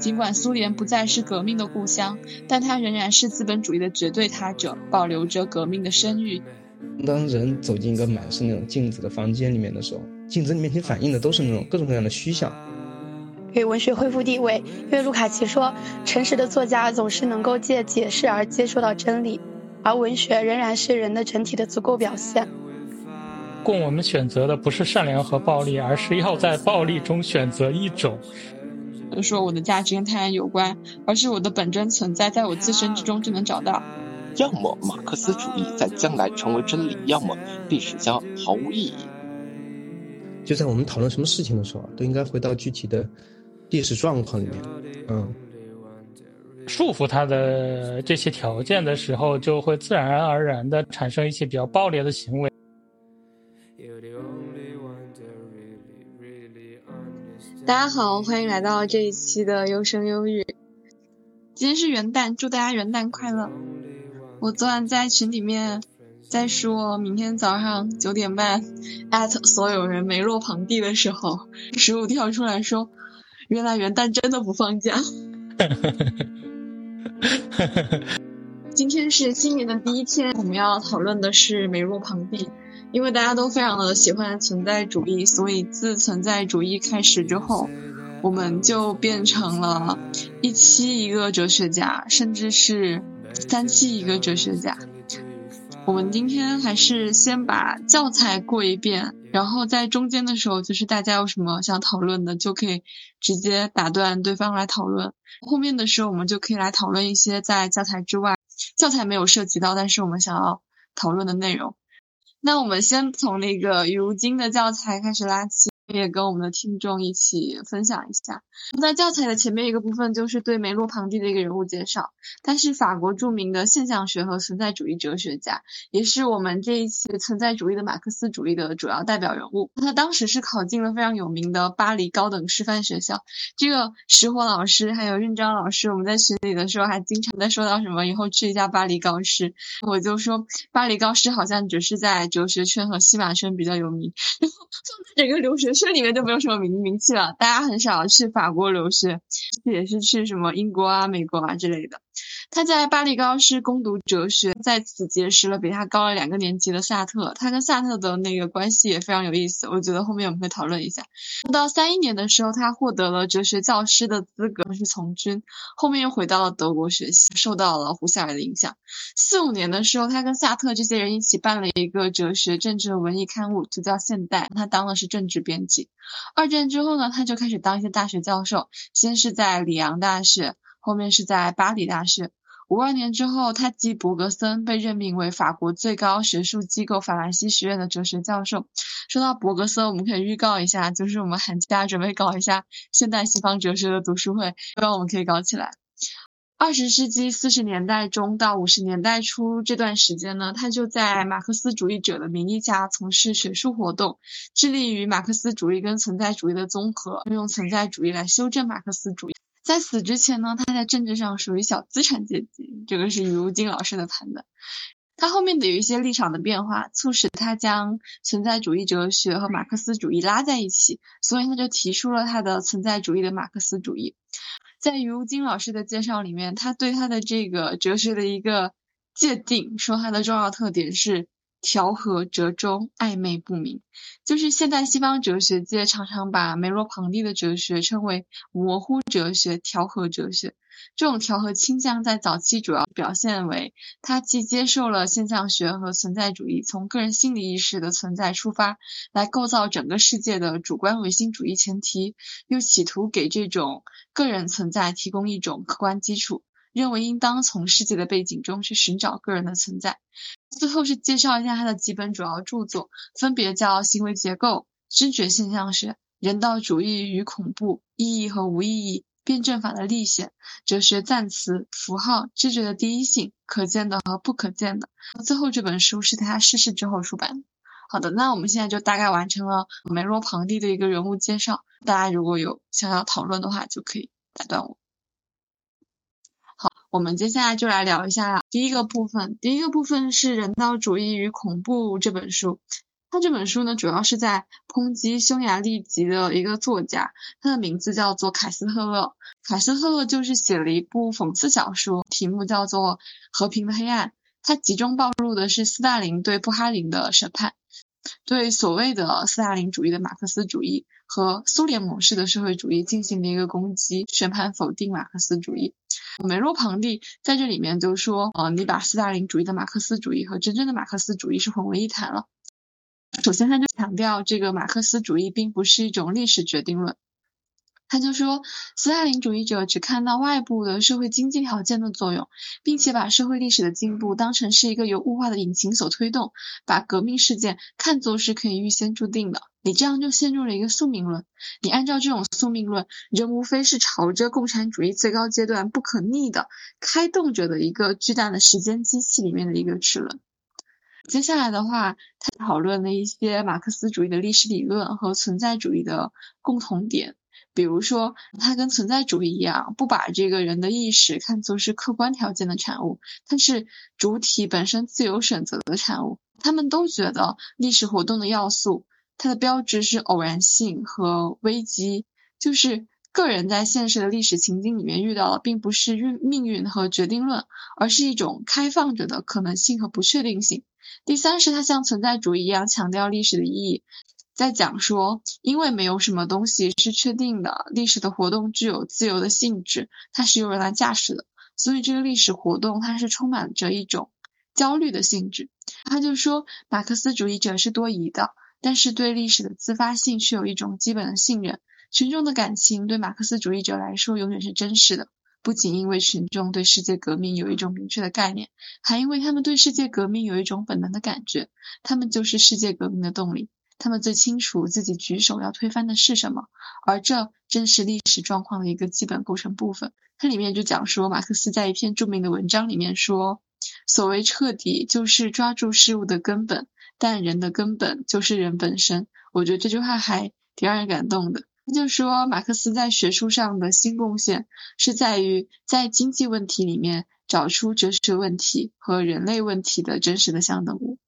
尽管苏联不再是革命的故乡，但它仍然是资本主义的绝对他者，保留着革命的声誉。当人走进一个满是那种镜子的房间里面的时候，镜子里面反映的都是那种各种各样的虚像。给文学恢复地位，因为卢卡奇说，诚实的作家总是能够借解释而接受到真理，而文学仍然是人的整体的足够表现。供我们选择的不是善良和暴力，而是要在暴力中选择一种。就说我的价值跟他人有关，而是我的本真存在在我自身之中就能找到。要么马克思主义在将来成为真理，要么历史将毫无意义。就在我们讨论什么事情的时候，都应该回到具体的历史状况里面。嗯，束缚他的这些条件的时候，就会自然而然的产生一些比较暴烈的行为。大家好，欢迎来到这一期的优生优育。今天是元旦，祝大家元旦快乐。我昨晚在群里面在说明天早上九点半艾特所有人梅洛庞蒂的时候，十五跳出来说，原来元旦真的不放假。今天是新年的第一天，我们要讨论的是梅洛庞蒂。因为大家都非常的喜欢存在主义，所以自存在主义开始之后，我们就变成了一期一个哲学家，甚至是三期一个哲学家。我们今天还是先把教材过一遍，然后在中间的时候，就是大家有什么想讨论的，就可以直接打断对方来讨论。后面的时候，我们就可以来讨论一些在教材之外，教材没有涉及到，但是我们想要讨论的内容。那我们先从那个如今的教材开始拉起。也跟我们的听众一起分享一下。在教材的前面一个部分就是对梅洛庞蒂的一个人物介绍。他是法国著名的现象学和存在主义哲学家，也是我们这一期存在主义的马克思主义的主要代表人物。他当时是考进了非常有名的巴黎高等师范学校。这个石火老师还有任章老师，我们在群里的时候还经常在说到什么以后去一家巴黎高师。我就说巴黎高师好像只是在哲学圈和西马圈比较有名，然后放在整个留学。这里面就没有什么名名气了，大家很少去法国留学，也是去什么英国啊、美国啊之类的。他在巴黎高师攻读哲学，在此结识了比他高了两个年级的萨特。他跟萨特的那个关系也非常有意思，我觉得后面我们会讨论一下。到三一年的时候，他获得了哲学教师的资格，去从军。后面又回到了德国学习，受到了胡塞尔的影响。四五年的时候，他跟萨特这些人一起办了一个哲学、政治文艺刊物，就叫《现代》。他当的是政治编辑。二战之后呢，他就开始当一些大学教授，先是在里昂大学，后面是在巴黎大学。五二年之后，他继伯格森被任命为法国最高学术机构法兰西学院的哲学教授。说到伯格森，我们可以预告一下，就是我们寒假准备搞一下现代西方哲学的读书会，希望我们可以搞起来。二十世纪四十年代中到五十年代初这段时间呢，他就在马克思主义者的名义下从事学术活动，致力于马克思主义跟存在主义的综合，用存在主义来修正马克思主义。在死之前呢，他在政治上属于小资产阶级，这个是余如金老师的谈的。他后面的有一些立场的变化，促使他将存在主义哲学和马克思主义拉在一起，所以他就提出了他的存在主义的马克思主义。在余如金老师的介绍里面，他对他的这个哲学的一个界定，说它的重要特点是调和、折中、暧昧不明。就是现代西方哲学界常常把梅洛庞蒂的哲学称为模糊哲学、调和哲学。这种调和倾向在早期主要表现为，他既接受了现象学和存在主义从个人心理意识的存在出发，来构造整个世界的主观唯心主义前提，又企图给这种个人存在提供一种客观基础，认为应当从世界的背景中去寻找个人的存在。最后是介绍一下他的几本主要著作，分别叫《行为结构》《知觉现象学》《人道主义与恐怖》《意义和无意义》。辩证法的立显，哲学赞词、符号、知觉的第一性、可见的和不可见的。最后这本书是他逝世之后出版的。好的，那我们现在就大概完成了梅洛庞蒂的一个人物介绍。大家如果有想要讨论的话，就可以打断我。好，我们接下来就来聊一下第一个部分。第一个部分是《人道主义与恐怖》这本书。它这本书呢，主要是在抨击匈牙利籍的一个作家，他的名字叫做凯斯特勒。凯斯特勒就是写了一部讽刺小说，题目叫做《和平的黑暗》。它集中暴露的是斯大林对布哈林的审判，对所谓的斯大林主义的马克思主义和苏联模式的社会主义进行了一个攻击，宣判否定马克思主义。梅洛庞蒂在这里面就说：“呃，你把斯大林主义的马克思主义和真正的马克思主义是混为一谈了。”首先，他就强调这个马克思主义并不是一种历史决定论。他就说，斯大林主义者只看到外部的社会经济条件的作用，并且把社会历史的进步当成是一个由物化的引擎所推动，把革命事件看作是可以预先注定的。你这样就陷入了一个宿命论。你按照这种宿命论，人无非是朝着共产主义最高阶段不可逆的开动着的一个巨大的时间机器里面的一个齿轮。接下来的话，他讨论了一些马克思主义的历史理论和存在主义的共同点。比如说，他跟存在主义一样，不把这个人的意识看作是客观条件的产物，它是主体本身自由选择的产物。他们都觉得历史活动的要素。它的标志是偶然性和危机，就是个人在现实的历史情境里面遇到的，并不是运命运和决定论，而是一种开放着的可能性和不确定性。第三是它像存在主义一样强调历史的意义，在讲说，因为没有什么东西是确定的，历史的活动具有自由的性质，它是由人来驾驶的，所以这个历史活动它是充满着一种焦虑的性质。他就说，马克思主义者是多疑的。但是对历史的自发性却有一种基本的信任。群众的感情对马克思主义者来说永远是真实的，不仅因为群众对世界革命有一种明确的概念，还因为他们对世界革命有一种本能的感觉。他们就是世界革命的动力，他们最清楚自己举手要推翻的是什么，而这正是历史状况的一个基本构成部分。它里面就讲说，马克思在一篇著名的文章里面说，所谓彻底，就是抓住事物的根本。但人的根本就是人本身，我觉得这句话还挺让人感动的。就说马克思在学术上的新贡献是在于在经济问题里面找出哲学问题和人类问题的真实的相等物。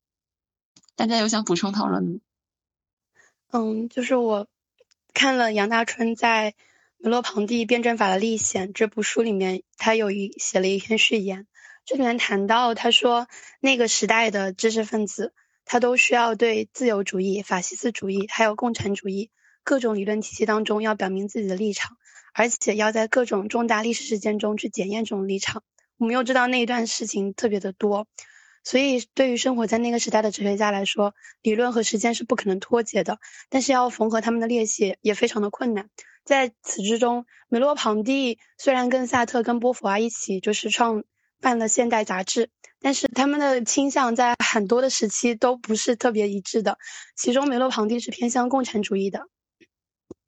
大家有想补充讨论吗？嗯，就是我看了杨大春在《梅洛庞蒂辩证法的历险》这部书里面，他有一写了一篇序言，这里面谈到他说那个时代的知识分子。他都需要对自由主义、法西斯主义还有共产主义各种理论体系当中要表明自己的立场，而且要在各种重大历史事件中去检验这种立场。我们又知道那一段事情特别的多，所以对于生活在那个时代的哲学家来说，理论和实践是不可能脱节的。但是要缝合他们的裂隙也非常的困难。在此之中，梅洛庞蒂虽然跟萨特、跟波伏娃一起就是创办了《现代》杂志。但是他们的倾向在很多的时期都不是特别一致的，其中梅洛庞蒂是偏向共产主义的，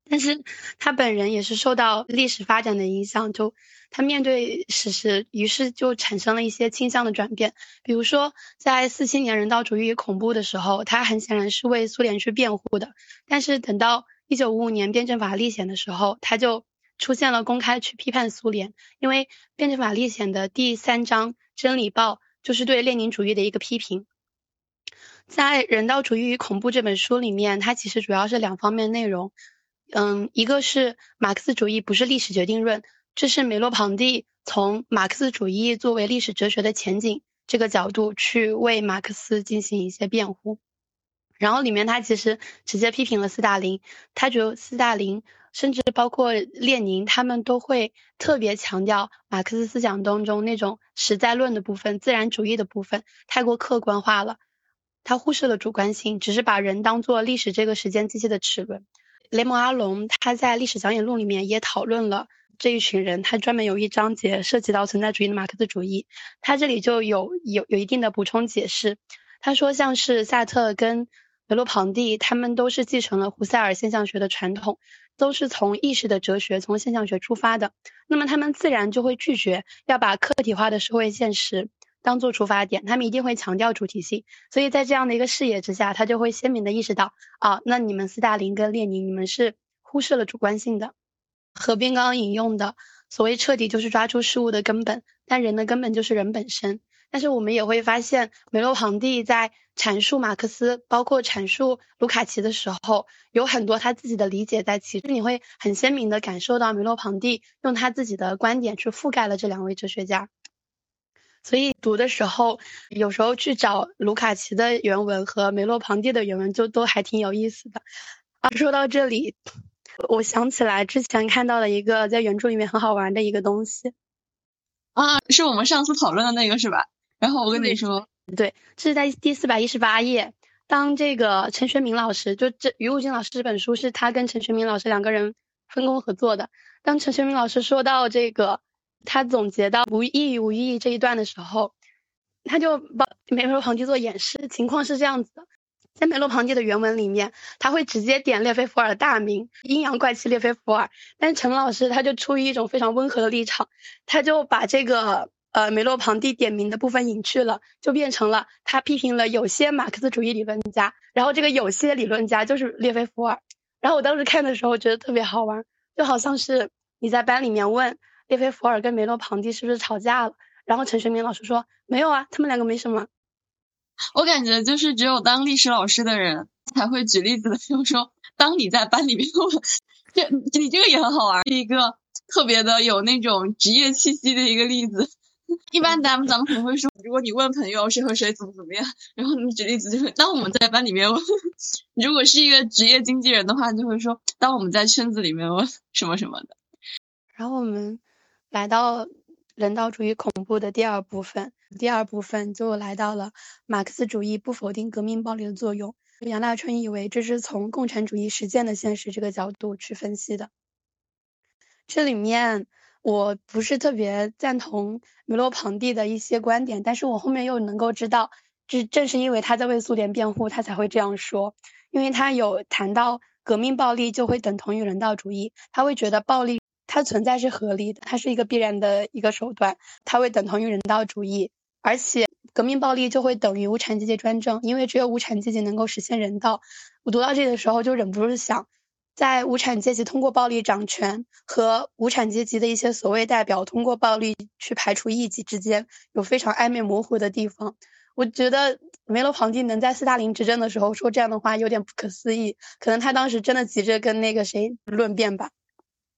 但是他本人也是受到历史发展的影响，就他面对史实，于是就产生了一些倾向的转变。比如说，在四七年人道主义恐怖的时候，他很显然是为苏联去辩护的，但是等到一九五五年辩证法历险的时候，他就出现了公开去批判苏联，因为辩证法历险的第三章《真理报》。就是对列宁主义的一个批评，在《人道主义与恐怖》这本书里面，它其实主要是两方面内容。嗯，一个是马克思主义不是历史决定论，这是梅洛庞蒂从马克思主义作为历史哲学的前景这个角度去为马克思进行一些辩护。然后里面他其实直接批评了斯大林，他觉得斯大林。甚至包括列宁，他们都会特别强调马克思思想当中那种实在论的部分、自然主义的部分，太过客观化了。他忽视了主观性，只是把人当做历史这个时间机器的齿轮。雷蒙阿隆他在《历史讲演录》里面也讨论了这一群人，他专门有一章节涉及到存在主义的马克思主义，他这里就有有有一定的补充解释。他说，像是萨特跟梅洛庞蒂，他们都是继承了胡塞尔现象学的传统。都是从意识的哲学、从现象学出发的，那么他们自然就会拒绝要把客体化的社会现实当做出发点，他们一定会强调主体性。所以在这样的一个视野之下，他就会鲜明的意识到，啊，那你们斯大林跟列宁，你们是忽视了主观性的。何冰刚刚引用的所谓彻底，就是抓住事物的根本，但人的根本就是人本身。但是我们也会发现，梅洛庞蒂在阐述马克思，包括阐述卢卡奇的时候，有很多他自己的理解在其中。你会很鲜明的感受到梅洛庞蒂用他自己的观点去覆盖了这两位哲学家。所以读的时候，有时候去找卢卡奇的原文和梅洛庞蒂的原文，就都还挺有意思的。啊，说到这里，我想起来之前看到了一个在原著里面很好玩的一个东西。啊，是我们上次讨论的那个是吧？然后我跟你说，对，这是在第四百一十八页。当这个陈学明老师，就这于武金老师这本书是他跟陈学明老师两个人分工合作的。当陈学明老师说到这个，他总结到无意义无意义这一段的时候，他就把梅洛庞蒂做演示。情况是这样子的，在梅洛庞蒂的原文里面，他会直接点列菲弗尔的大名，阴阳怪气列菲弗尔。但是陈老师他就出于一种非常温和的立场，他就把这个。呃，梅洛庞蒂点名的部分隐去了，就变成了他批评了有些马克思主义理论家，然后这个有些理论家就是列菲弗尔。然后我当时看的时候我觉得特别好玩，就好像是你在班里面问列菲弗尔跟梅洛庞蒂是不是吵架了，然后陈学明老师说没有啊，他们两个没什么。我感觉就是只有当历史老师的人才会举例子的，就是说当你在班里面问，这你这个也很好玩，是一个特别的有那种职业气息的一个例子。一般咱们咱们可能会说，如果你问朋友谁和谁怎么怎么样，然后你举例子就是，当我们在班里面问，如果是一个职业经纪人的话，就会说，当我们在圈子里面问什么什么的。然后我们来到人道主义恐怖的第二部分，第二部分就来到了马克思主义不否定革命暴力的作用。杨大春以为这是从共产主义实践的现实这个角度去分析的，这里面。我不是特别赞同梅洛庞蒂的一些观点，但是我后面又能够知道，这正是因为他在为苏联辩护，他才会这样说。因为他有谈到革命暴力就会等同于人道主义，他会觉得暴力它存在是合理的，它是一个必然的一个手段，它会等同于人道主义，而且革命暴力就会等于无产阶级专政，因为只有无产阶级能够实现人道。我读到这里的时候就忍不住想。在无产阶级通过暴力掌权和无产阶级的一些所谓代表通过暴力去排除异己之间，有非常暧昧模糊的地方。我觉得梅洛庞蒂能在斯大林执政的时候说这样的话，有点不可思议。可能他当时真的急着跟那个谁论辩吧。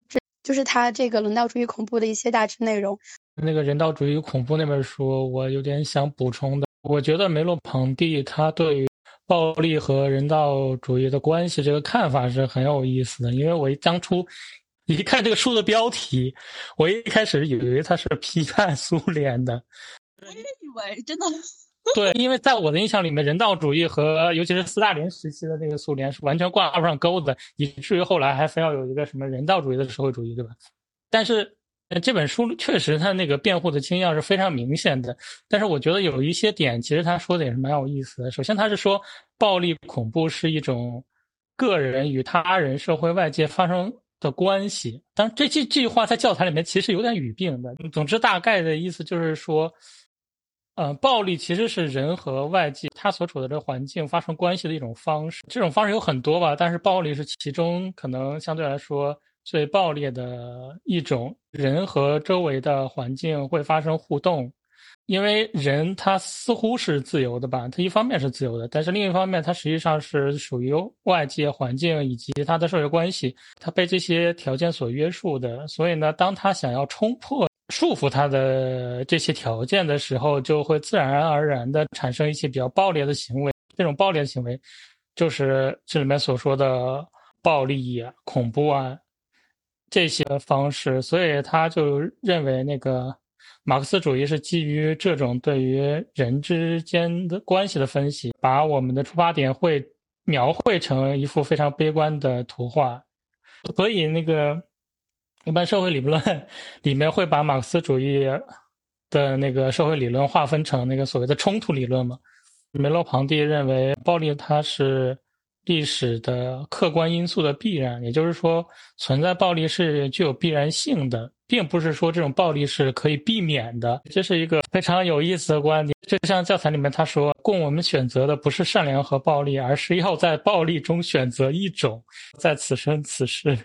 这就是他这个人道主义恐怖的一些大致内容。那个人道主义恐怖那本书，我有点想补充的。我觉得梅洛庞蒂他对于。暴力和人道主义的关系，这个看法是很有意思的。因为我当初一看这个书的标题，我一开始以为他是批判苏联的。我也以为真的。对，因为在我的印象里面，人道主义和尤其是斯大林时期的那个苏联是完全挂不上钩的，以至于后来还非要有一个什么人道主义的社会主义，对吧？但是。这本书确实，他那个辩护的倾向是非常明显的。但是我觉得有一些点，其实他说的也是蛮有意思的。首先，他是说暴力恐怖是一种个人与他人、社会外界发生的关系。当然，这这这句话在教材里面其实有点语病的。总之，大概的意思就是说，呃，暴力其实是人和外界他所处的这个环境发生关系的一种方式。这种方式有很多吧，但是暴力是其中可能相对来说。最暴烈的一种，人和周围的环境会发生互动，因为人他似乎是自由的吧，他一方面是自由的，但是另一方面他实际上是属于外界环境以及他的社会关系，他被这些条件所约束的。所以呢，当他想要冲破束缚他的这些条件的时候，就会自然而然的产生一些比较暴烈的行为。这种暴烈的行为，就是这里面所说的暴力啊、恐怖啊。这些方式，所以他就认为那个马克思主义是基于这种对于人之间的关系的分析，把我们的出发点会描绘成一幅非常悲观的图画。所以那个一般社会理论里面会把马克思主义的那个社会理论划分成那个所谓的冲突理论嘛。梅洛庞蒂认为暴力它是。历史的客观因素的必然，也就是说，存在暴力是具有必然性的，并不是说这种暴力是可以避免的。这是一个非常有意思的观点。就像教材里面他说：“供我们选择的不是善良和暴力，而是要在暴力中选择一种。”在此生此世，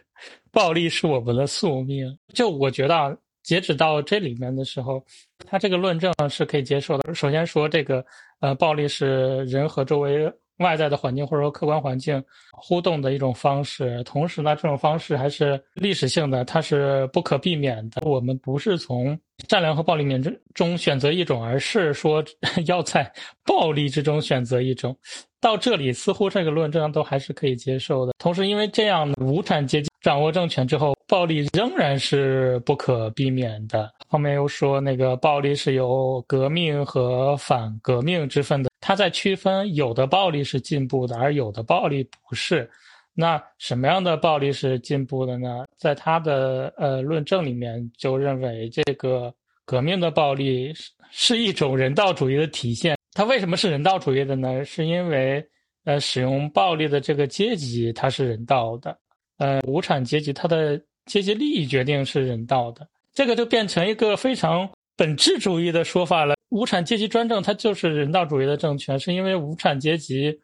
暴力是我们的宿命。就我觉得啊，截止到这里面的时候，他这个论证是可以接受的。首先说这个，呃，暴力是人和周围。外在的环境或者说客观环境互动的一种方式，同时呢，这种方式还是历史性的，它是不可避免的。我们不是从善良和暴力面中中选择一种，而是说 要在暴力之中选择一种。到这里，似乎这个论证都还是可以接受的。同时，因为这样无产阶级掌握政权之后，暴力仍然是不可避免的。后面又说那个暴力是有革命和反革命之分的。他在区分有的暴力是进步的，而有的暴力不是。那什么样的暴力是进步的呢？在他的呃论证里面就认为，这个革命的暴力是是一种人道主义的体现。它为什么是人道主义的呢？是因为呃使用暴力的这个阶级它是人道的，呃无产阶级它的阶级利益决定是人道的。这个就变成一个非常本质主义的说法了。无产阶级专政，它就是人道主义的政权，是因为无产阶级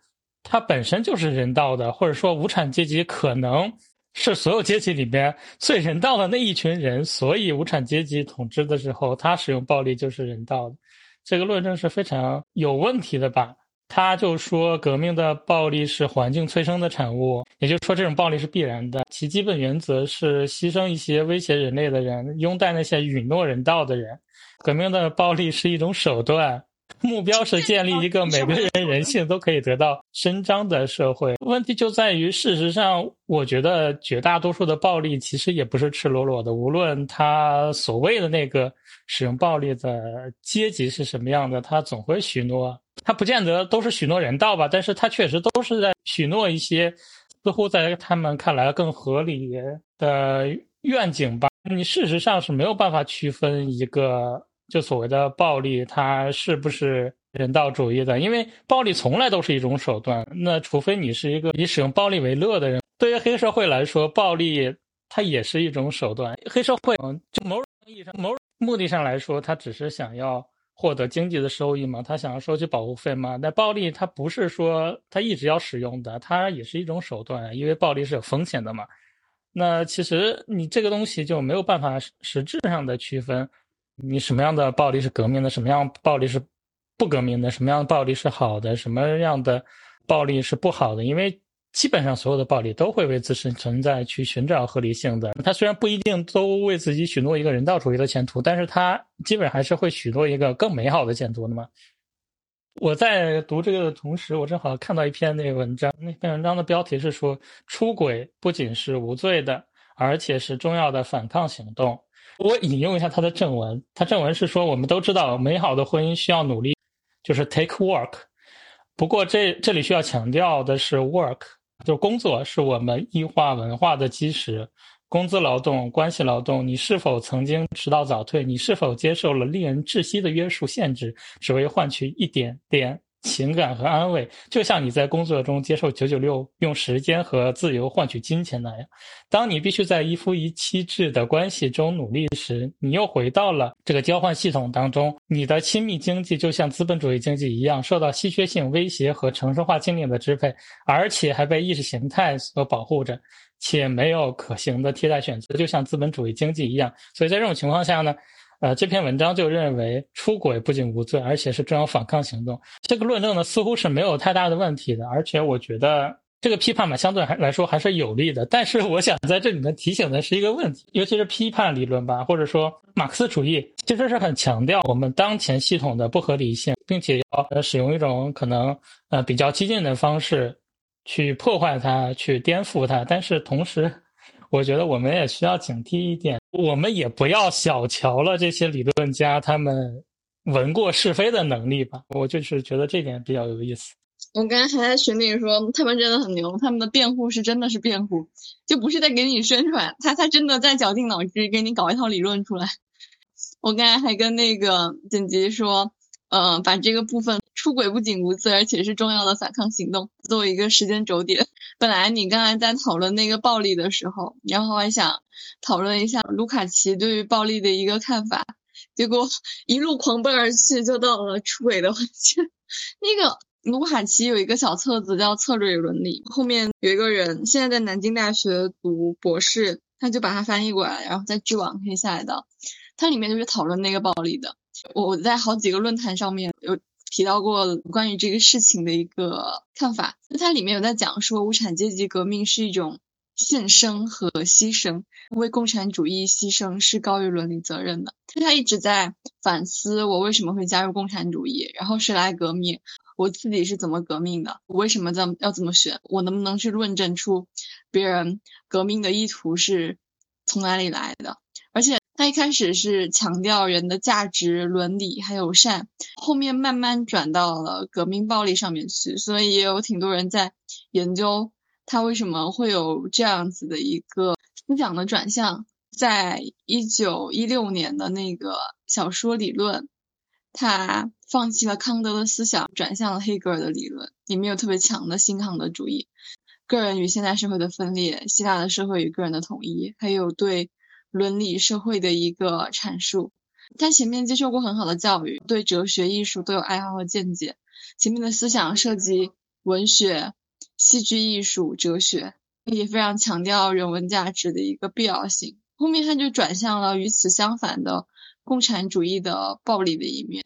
它本身就是人道的，或者说无产阶级可能是所有阶级里边最人道的那一群人，所以无产阶级统治的时候，他使用暴力就是人道的。这个论证是非常有问题的吧？他就说革命的暴力是环境催生的产物，也就是说这种暴力是必然的，其基本原则是牺牲一些威胁人类的人，拥戴那些允诺人道的人。革命的暴力是一种手段，目标是建立一个每个人人性都可以得到伸张的社会。问题就在于，事实上，我觉得绝大多数的暴力其实也不是赤裸裸的。无论他所谓的那个使用暴力的阶级是什么样的，他总会许诺，他不见得都是许诺人道吧，但是他确实都是在许诺一些似乎在他们看来更合理的愿景吧。你事实上是没有办法区分一个。就所谓的暴力，它是不是人道主义的？因为暴力从来都是一种手段。那除非你是一个以使用暴力为乐的人。对于黑社会来说，暴力它也是一种手段。黑社会，就某种意义上、某种目的上来说，他只是想要获得经济的收益嘛，他想要收取保护费嘛。那暴力它不是说他一直要使用的，它也是一种手段，因为暴力是有风险的嘛。那其实你这个东西就没有办法实质上的区分。你什么样的暴力是革命的？什么样暴力是不革命的？什么样的暴力是好的？什么样的暴力是不好的？因为基本上所有的暴力都会为自身存在去寻找合理性的。他虽然不一定都为自己许诺一个人道主义的前途，但是他基本还是会许诺一个更美好的前途的嘛。我在读这个的同时，我正好看到一篇那个文章，那篇文章的标题是说出轨不仅是无罪的，而且是重要的反抗行动。我引用一下他的正文，他正文是说：“我们都知道，美好的婚姻需要努力，就是 take work。不过这这里需要强调的是，work 就工作，是我们异化文化的基石。工资劳动、关系劳动，你是否曾经迟到早退？你是否接受了令人窒息的约束限制，只为换取一点点？”情感和安慰，就像你在工作中接受九九六，用时间和自由换取金钱那样。当你必须在一夫一妻制的关系中努力时，你又回到了这个交换系统当中。你的亲密经济就像资本主义经济一样，受到稀缺性威胁和城市化经验的支配，而且还被意识形态所保护着，且没有可行的替代选择，就像资本主义经济一样。所以在这种情况下呢？呃，这篇文章就认为出轨不仅无罪，而且是重要反抗行动。这个论证呢，似乎是没有太大的问题的。而且我觉得这个批判嘛，相对还来说还是有利的。但是我想在这里面提醒的是一个问题，尤其是批判理论吧，或者说马克思主义，其实是很强调我们当前系统的不合理性，并且要使用一种可能呃比较激进的方式去破坏它，去颠覆它。但是同时，我觉得我们也需要警惕一点，我们也不要小瞧了这些理论家他们闻过是非的能力吧。我就是觉得这点比较有意思。我刚才还在群里说，他们真的很牛，他们的辩护是真的是辩护，就不是在给你宣传，他他真的在绞尽脑汁给你搞一套理论出来。我刚才还跟那个剪辑说，呃，把这个部分。出轨不仅无罪，而且是重要的反抗行动。作为一个时间轴点，本来你刚才在讨论那个暴力的时候，然后还想讨论一下卢卡奇对于暴力的一个看法，结果 一路狂奔而去，就到了出轨的环节。那个卢卡奇有一个小册子叫《策略与伦理》，后面有一个人现在在南京大学读博士，他就把它翻译过来，然后在知网可以下载到。它里面就是讨论那个暴力的。我在好几个论坛上面有提到过关于这个事情的一个看法。那它里面有在讲说，无产阶级革命是一种献身和牺牲，为共产主义牺牲是高于伦理责任的。他一直在反思我为什么会加入共产主义，然后谁来革命，我自己是怎么革命的，我为什么这么要这么选，我能不能去论证出别人革命的意图是从哪里来的，他一开始是强调人的价值、伦理还有善，后面慢慢转到了革命暴力上面去，所以也有挺多人在研究他为什么会有这样子的一个思想的转向。在一九一六年的那个小说理论，他放弃了康德的思想，转向了黑格尔的理论，里面有特别强的新康德主义，个人与现代社会的分裂，希腊的社会与个人的统一，还有对。伦理社会的一个阐述，他前面接受过很好的教育，对哲学、艺术都有爱好和见解。前面的思想涉及文学、戏剧艺术、哲学，也非常强调人文价值的一个必要性。后面他就转向了与此相反的共产主义的暴力的一面。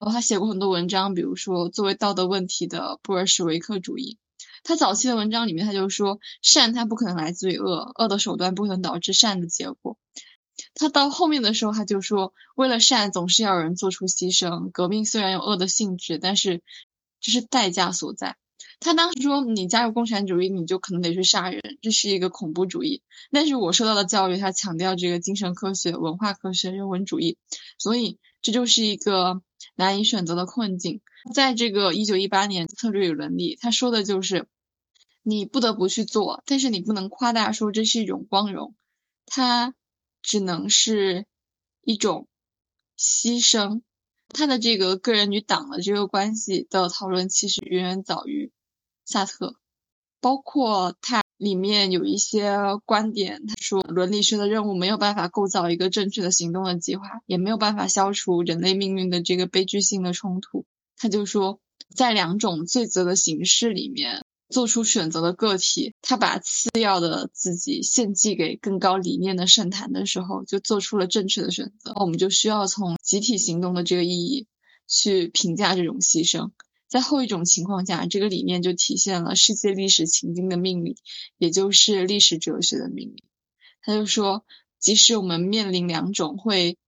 然后他写过很多文章，比如说作为道德问题的布尔什维克主义。他早期的文章里面，他就说善它不可能来自于恶，恶的手段不可能导致善的结果。他到后面的时候，他就说为了善总是要有人做出牺牲。革命虽然有恶的性质，但是这是代价所在。他当时说你加入共产主义，你就可能得去杀人，这是一个恐怖主义。但是我受到的教育，他强调这个精神科学、文化科学、人文主义，所以这就是一个难以选择的困境。在这个一九一八年策略与伦理，他说的就是。你不得不去做，但是你不能夸大说这是一种光荣，它只能是一种牺牲。他的这个个人与党的这个关系的讨论，其实远远早于萨特。包括他里面有一些观点，他说伦理学的任务没有办法构造一个正确的行动的计划，也没有办法消除人类命运的这个悲剧性的冲突。他就说，在两种罪责的形式里面。做出选择的个体，他把次要的自己献祭给更高理念的圣坛的时候，就做出了正确的选择。我们就需要从集体行动的这个意义去评价这种牺牲。在后一种情况下，这个理念就体现了世界历史情境的命令，也就是历史哲学的命令。他就说，即使我们面临两种会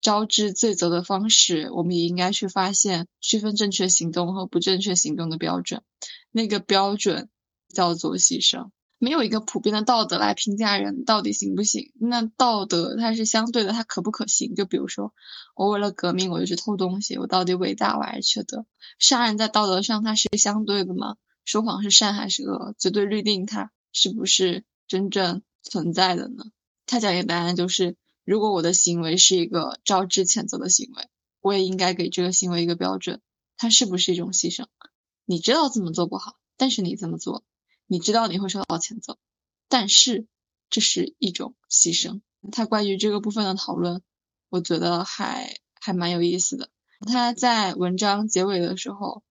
招致罪责的方式，我们也应该去发现区分正确行动和不正确行动的标准。那个标准叫做牺牲，没有一个普遍的道德来评价人到底行不行。那道德它是相对的，它可不可行？就比如说，我为了革命，我就去偷东西，我到底伟大我还是缺德？杀人在道德上它是相对的吗？说谎是善还是恶？绝对律定它是不是真正存在的呢？他讲一个答案就是，如果我的行为是一个招致谴责的行为，我也应该给这个行为一个标准，它是不是一种牺牲？你知道这么做不好，但是你这么做，你知道你会受到谴责，但是这是一种牺牲。他关于这个部分的讨论，我觉得还还蛮有意思的。他在文章结尾的时候，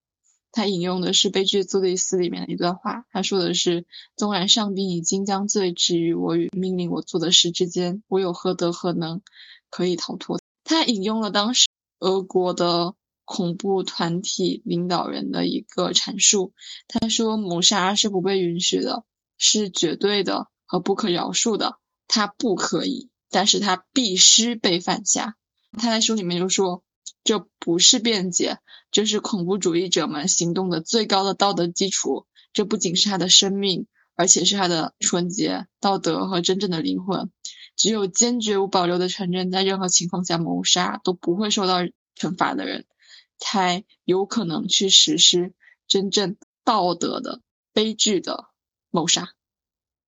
他引用的是《悲剧苏黎斯》里面的一段话，他说的是：“纵然上帝已经将罪置于我与命令我做的事之间，我有何德何能可以逃脱？”他引用了当时俄国的。恐怖团体领导人的一个阐述，他说谋杀是不被允许的，是绝对的和不可饶恕的，他不可以，但是他必须被犯下。他在书里面就说，这不是辩解，这是恐怖主义者们行动的最高的道德基础，这不仅是他的生命，而且是他的纯洁、道德和真正的灵魂。只有坚决无保留的承认，在任何情况下谋杀都不会受到惩罚的人。才有可能去实施真正道德的悲剧的谋杀，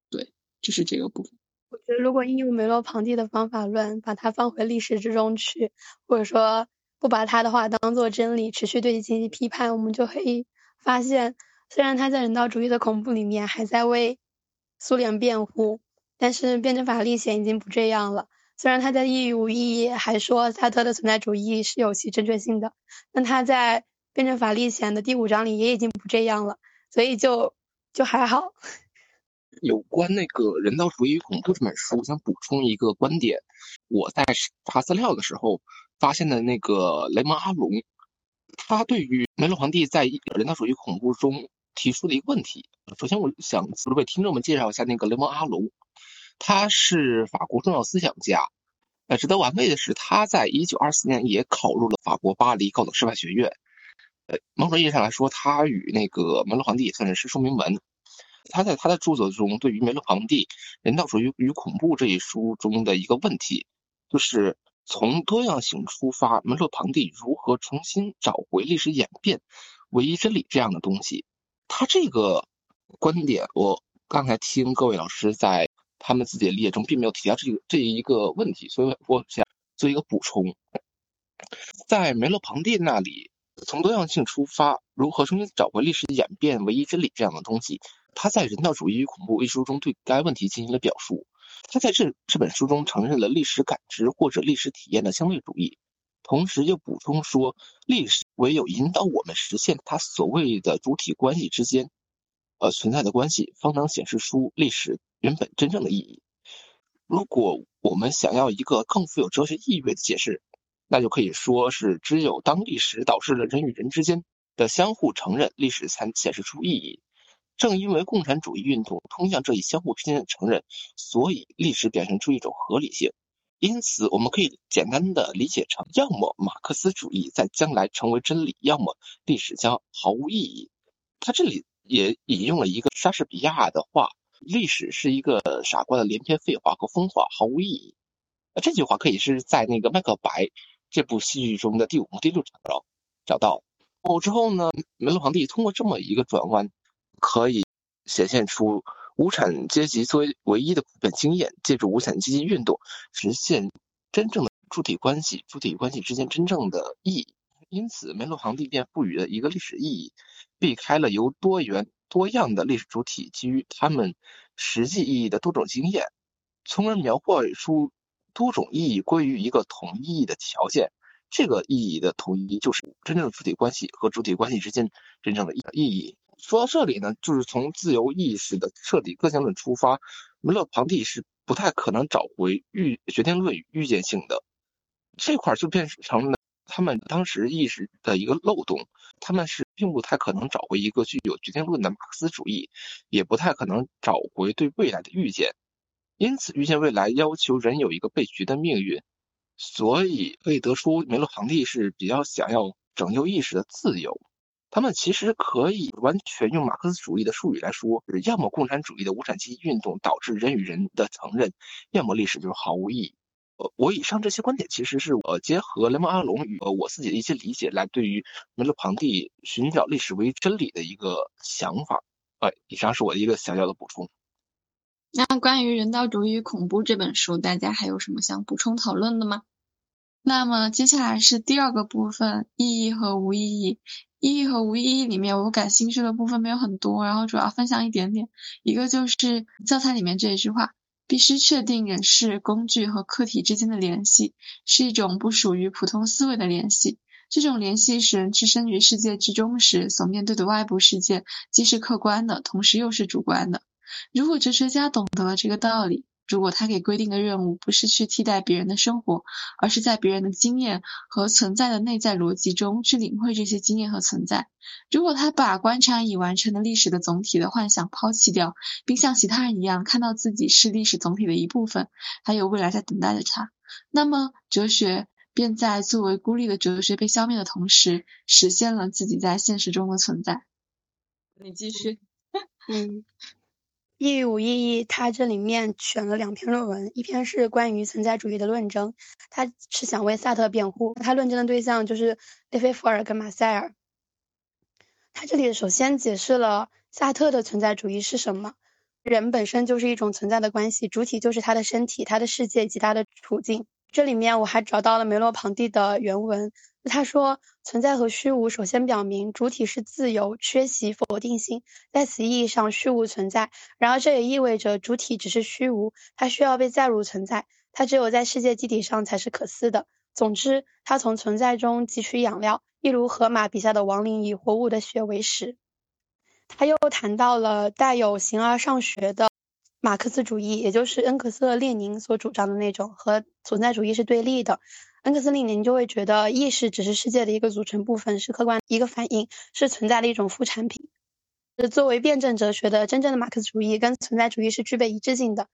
对，就是这个部分。我觉得，如果应用梅洛庞蒂的方法论，把它放回历史之中去，或者说不把他的话当做真理，持续对其进行批判，我们就可以发现，虽然他在人道主义的恐怖里面还在为苏联辩护，但是辩证法历险已经不这样了。虽然他在意义无意义还说萨特的存在主义是有其正确性的，但他在辩证法历险的第五章里也已经不这样了，所以就就还好。有关那个人道主义与恐怖这本书，我想补充一个观点。我在查资料的时候发现的那个雷蒙阿隆，他对于梅洛庞蒂在人道主义恐怖中提出的一个问题。首先，我想为听众们介绍一下那个雷蒙阿隆，他是法国重要思想家。呃，值得玩味的是，他在一九二四年也考入了法国巴黎高等师范学院。呃，某种意义上来说，他与那个梅洛庞蒂也算是师出名门。他在他的著作中，对于梅洛庞蒂《人道主义与恐怖》这一书中的一个问题，就是从多样性出发，梅洛庞蒂如何重新找回历史演变唯一真理这样的东西。他这个观点，我刚才听各位老师在他们自己的理解中，并没有提到这个这一个问题，所以我想做一个补充。在梅洛庞蒂那里，从多样性出发，如何重新找回历史演变唯一真理这样的东西。他在《人道主义与恐怖》一书中对该问题进行了表述。他在这这本书中承认了历史感知或者历史体验的相对主义，同时又补充说，历史唯有引导我们实现他所谓的主体关系之间，呃存在的关系，方能显示出历史原本真正的意义。如果我们想要一个更富有哲学意味的解释，那就可以说是，只有当历史导致了人与人之间的相互承认，历史才显示出意义。正因为共产主义运动通向这一相互之间的承认，所以历史表现出一种合理性。因此，我们可以简单的理解成：要么马克思主义在将来成为真理，要么历史将毫无意义。他这里也引用了一个莎士比亚的话：“历史是一个傻瓜的连篇废话和疯话，毫无意义。”这句话可以是在那个《麦克白》这部戏剧中的第五幕第六场找找到。哦，之后呢，梅洛庞蒂通过这么一个转弯。可以显现出无产阶级作为唯一的普遍经验，借助无产阶级运动实现真正的主体关系，主体关系之间真正的意义。因此，梅洛庞蒂便赋予了一个历史意义，避开了由多元多样的历史主体基于他们实际意义的多种经验，从而描绘出多种意义归于一个统一意义的条件。这个意义的统一，就是真正的主体关系和主体关系之间真正的意义。说到这里呢，就是从自由意识的彻底个性论出发，梅洛庞蒂是不太可能找回预决定论与预见性的这块，就变成了他们当时意识的一个漏洞。他们是并不太可能找回一个具有决定论的马克思主义，也不太可能找回对未来的预见。因此，预见未来要求人有一个被局的命运，所以可以得出梅洛庞蒂是比较想要拯救意识的自由。他们其实可以完全用马克思主义的术语来说，要么共产主义的无产阶级运动导致人与人的承认，要么历史就是毫无意义。呃，我以上这些观点其实是我结合雷蒙阿隆与我自己的一些理解来对于梅洛庞蒂寻找历史为真理的一个想法。呃，以上是我的一个小小的补充。那关于《人道主义与恐怖》这本书，大家还有什么想补充讨论的吗？那么接下来是第二个部分，意义和无意义。意义和无意义里面，我感兴趣的部分没有很多，然后主要分享一点点。一个就是教材里面这一句话：必须确定人事、工具和客体之间的联系，是一种不属于普通思维的联系。这种联系使人置身于世界之中时所面对的外部世界，既是客观的，同时又是主观的。如果哲学家懂得了这个道理，如果他给规定的任务不是去替代别人的生活，而是在别人的经验和存在的内在逻辑中去领会这些经验和存在；如果他把观察已完成的历史的总体的幻想抛弃掉，并像其他人一样看到自己是历史总体的一部分，还有未来在等待着他，那么哲学便在作为孤立的哲学被消灭的同时，实现了自己在现实中的存在。你继续。嗯。意义无意义，他这里面选了两篇论文，一篇是关于存在主义的论证，他是想为萨特辩护，他论证的对象就是列菲弗尔跟马塞尔。他这里首先解释了萨特的存在主义是什么，人本身就是一种存在的关系，主体就是他的身体、他的世界以及他的处境。这里面我还找到了梅洛庞蒂的原文。他说，存在和虚无首先表明主体是自由、缺席否定性，在此意义上虚无存在。然而，这也意味着主体只是虚无，它需要被载入存在，它只有在世界基底上才是可思的。总之，它从存在中汲取养料，一如荷马笔下的亡灵以活物的血为食。他又谈到了带有形而上学的马克思主义，也就是恩格斯列宁所主张的那种，和存在主义是对立的。恩格斯、列宁就会觉得意识只是世界的一个组成部分，是客观一个反应，是存在的一种副产品。作为辩证哲学的真正的马克思主义跟存在主义是具备一致性的。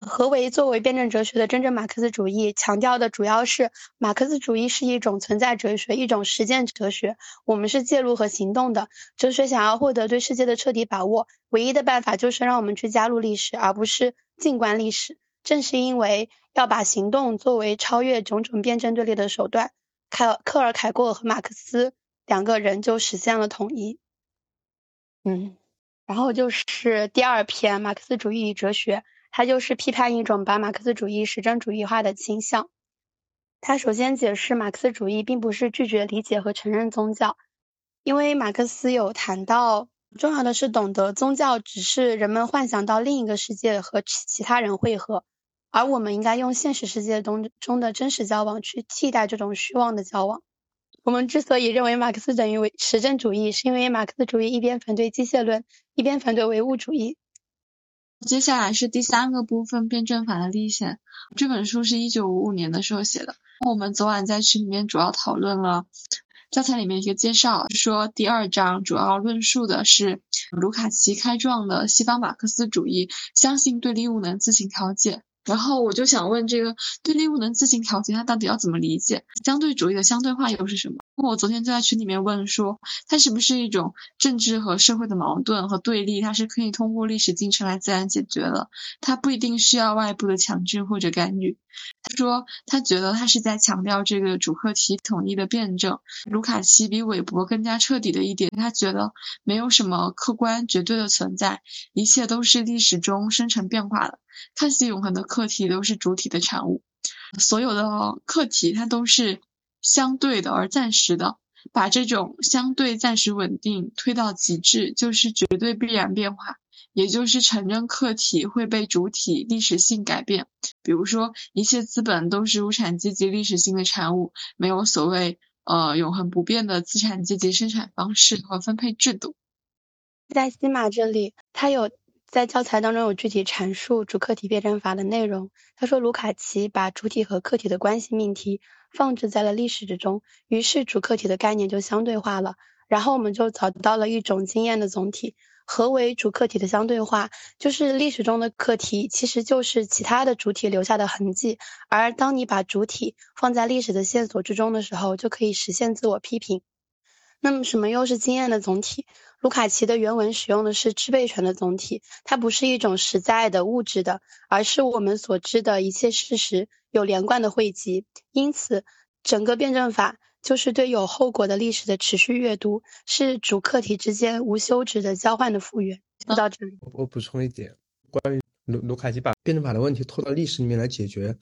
何为作为辩证哲学的真正马克思主义？强调的主要是马克思主义是一种存在哲学，一种实践哲学。我们是介入和行动的哲学，想要获得对世界的彻底把握，唯一的办法就是让我们去加入历史，而不是静观历史。正是因为要把行动作为超越种种辩证对立的手段，凯克尔凯郭尔和马克思两个人就实现了统一。嗯，然后就是第二篇马克思主义与哲学。它就是批判一种把马克思主义实证主义化的倾向。他首先解释，马克思主义并不是拒绝理解和承认宗教，因为马克思有谈到，重要的是懂得宗教只是人们幻想到另一个世界和其其他人汇合，而我们应该用现实世界中中的真实交往去替代这种虚妄的交往。我们之所以认为马克思等于为实证主义，是因为马克思主义一边反对机械论，一边反对唯物主义。接下来是第三个部分，辩证法的立宪。这本书是一九五五年的时候写的。我们昨晚在群里面主要讨论了教材里面一个介绍，说第二章主要论述的是卢卡奇开创的西方马克思主义，相信对立物能自行调节。然后我就想问，这个对立物能自行调节，它到底要怎么理解？相对主义的相对化又是什么？我昨天就在群里面问说，它是不是一种政治和社会的矛盾和对立？它是可以通过历史进程来自然解决的，它不一定需要外部的强制或者干预。说，他觉得他是在强调这个主客体统一的辩证。卢卡奇比韦伯更加彻底的一点，他觉得没有什么客观绝对的存在，一切都是历史中生成变化的。看似永恒的客体都是主体的产物，所有的客体它都是相对的而暂时的。把这种相对暂时稳定推到极致，就是绝对必然变化。也就是承认客体会被主体历史性改变，比如说一切资本都是无产阶级历史性的产物，没有所谓呃永恒不变的资产阶级生产方式和分配制度。在西马这里，他有在教材当中有具体阐述主客体辩证法的内容。他说，卢卡奇把主体和客体的关系命题放置在了历史之中，于是主客体的概念就相对化了，然后我们就找到了一种经验的总体。何为主客体的相对化？就是历史中的客体其实就是其他的主体留下的痕迹，而当你把主体放在历史的线索之中的时候，就可以实现自我批评。那么什么又是经验的总体？卢卡奇的原文使用的是支配权的总体，它不是一种实在的物质的，而是我们所知的一切事实有连贯的汇集。因此，整个辩证法。就是对有后果的历史的持续阅读，是主客体之间无休止的交换的复原。就到这里，我补充一点，关于卢卢卡奇把辩证法的问题拖到历史里面来解决，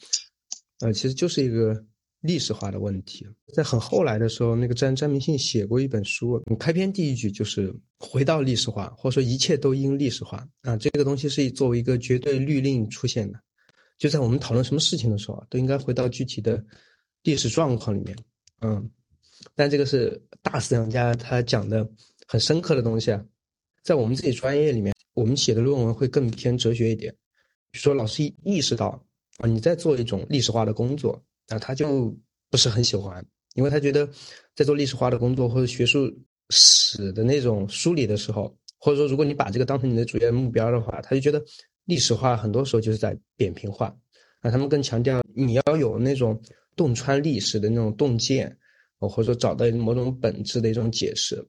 呃，其实就是一个历史化的问题。在很后来的时候，那个詹詹明信写过一本书，开篇第一句就是回到历史化，或者说一切都因历史化啊，这个东西是作为一个绝对律令出现的。就在我们讨论什么事情的时候，都应该回到具体的历史状况里面。嗯，但这个是大思想家他讲的很深刻的东西啊，在我们自己专业里面，我们写的论文会更偏哲学一点。比如说，老师意识到啊，你在做一种历史化的工作，那他就不是很喜欢，因为他觉得在做历史化的工作或者学术史的那种梳理的时候，或者说如果你把这个当成你的主要目标的话，他就觉得历史化很多时候就是在扁平化。那他们更强调你要有那种。洞穿历史的那种洞见，或者说找到某种本质的一种解释。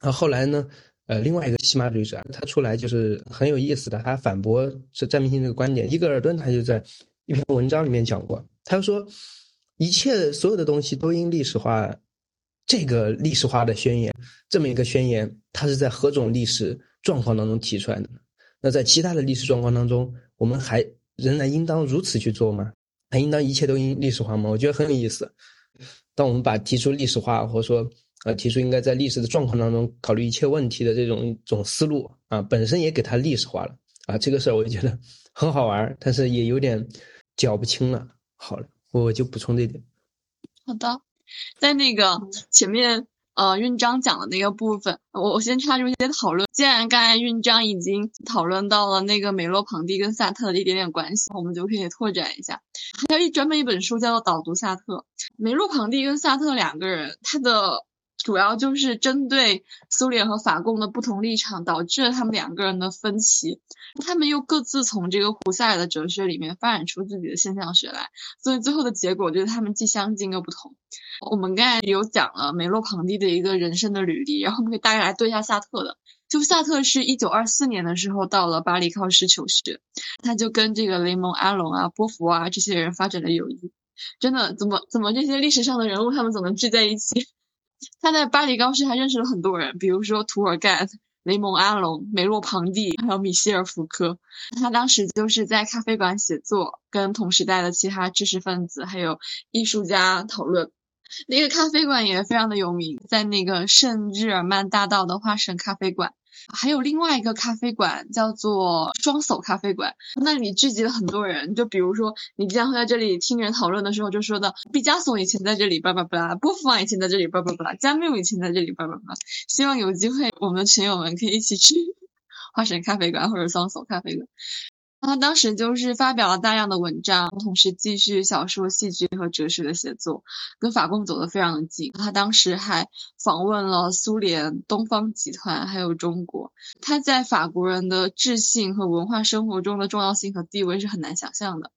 然后来呢，呃，另外一个西马主义者他出来就是很有意思的，他反驳是詹明信这个观点。伊格尔顿他就在一篇文章里面讲过，他说一切所有的东西都因历史化，这个历史化的宣言，这么一个宣言，它是在何种历史状况当中提出来的？那在其他的历史状况当中，我们还仍然应当如此去做吗？还应当一切都因历史化吗？我觉得很有意思。当我们把提出历史化，或者说呃提出应该在历史的状况当中考虑一切问题的这种一种思路啊，本身也给它历史化了啊，这个事儿我就觉得很好玩，但是也有点搅不清了。好了，我就补充这点。好的，在那个前面呃韵章讲的那个部分，我我先插入一些讨论。既然刚才韵章已经讨论到了那个梅洛庞蒂跟萨特的一点点关系，我们就可以拓展一下。还有一专门一本书叫做《导读萨特》，梅洛庞蒂跟萨特两个人，他的。主要就是针对苏联和法共的不同立场，导致了他们两个人的分歧。他们又各自从这个胡塞尔的哲学里面发展出自己的现象学来，所以最后的结果就是他们既相近又不同。我们刚才有讲了梅洛庞蒂的一个人生的履历，然后我们可以大概来对一下萨特的。就萨特是一九二四年的时候到了巴黎靠师求学，他就跟这个雷蒙阿隆啊、波伏啊这些人发展了友谊。真的，怎么怎么这些历史上的人物他们总能聚在一起？他在巴黎高师还认识了很多人，比如说图尔盖、雷蒙阿隆、梅洛庞蒂，还有米歇尔福柯。他当时就是在咖啡馆写作，跟同时代的其他知识分子还有艺术家讨论。那个咖啡馆也非常的有名，在那个圣日耳曼大道的花神咖啡馆。还有另外一个咖啡馆叫做双手咖啡馆，那里聚集了很多人。就比如说，你经常会在这里听人讨论的时候，就说到毕加索以前在这里，巴拉巴拉；波伏娃以前在这里，巴拉巴拉；加缪以前在这里，巴拉巴拉。希望有机会，我们群友们可以一起去 花神咖啡馆或者双手咖啡馆。他当时就是发表了大量的文章，同时继续小说、戏剧和哲学的写作，跟法共走得非常的近。他当时还访问了苏联、东方集团，还有中国。他在法国人的智性和文化生活中的重要性和地位是很难想象的。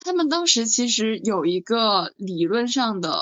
他们当时其实有一个理论上的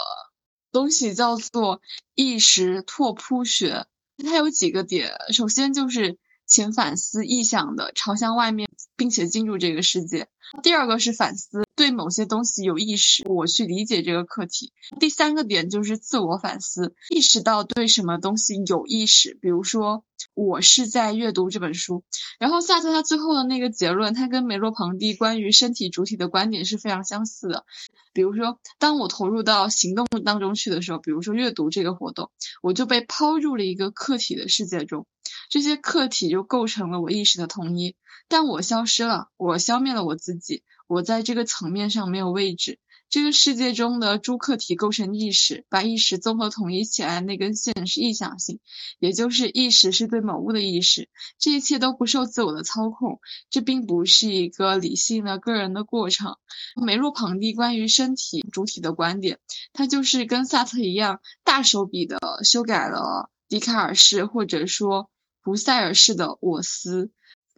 东西叫做意识拓扑学，它有几个点，首先就是。请反思意向的朝向外面，并且进入这个世界。第二个是反思对某些东西有意识，我去理解这个课题。第三个点就是自我反思，意识到对什么东西有意识。比如说，我是在阅读这本书。然后萨特他最后的那个结论，他跟梅洛庞蒂关于身体主体的观点是非常相似的。比如说，当我投入到行动当中去的时候，比如说阅读这个活动，我就被抛入了一个客体的世界中。这些客体就构成了我意识的统一，但我消失了，我消灭了我自己，我在这个层面上没有位置。这个世界中的诸客体构成意识，把意识综合统一起来，那根线是意向性，也就是意识是对某物的意识。这一切都不受自我的操控，这并不是一个理性的个人的过程。梅洛庞蒂关于身体主体的观点，他就是跟萨特一样，大手笔的修改了笛卡尔式，或者说。胡塞尔式的我思，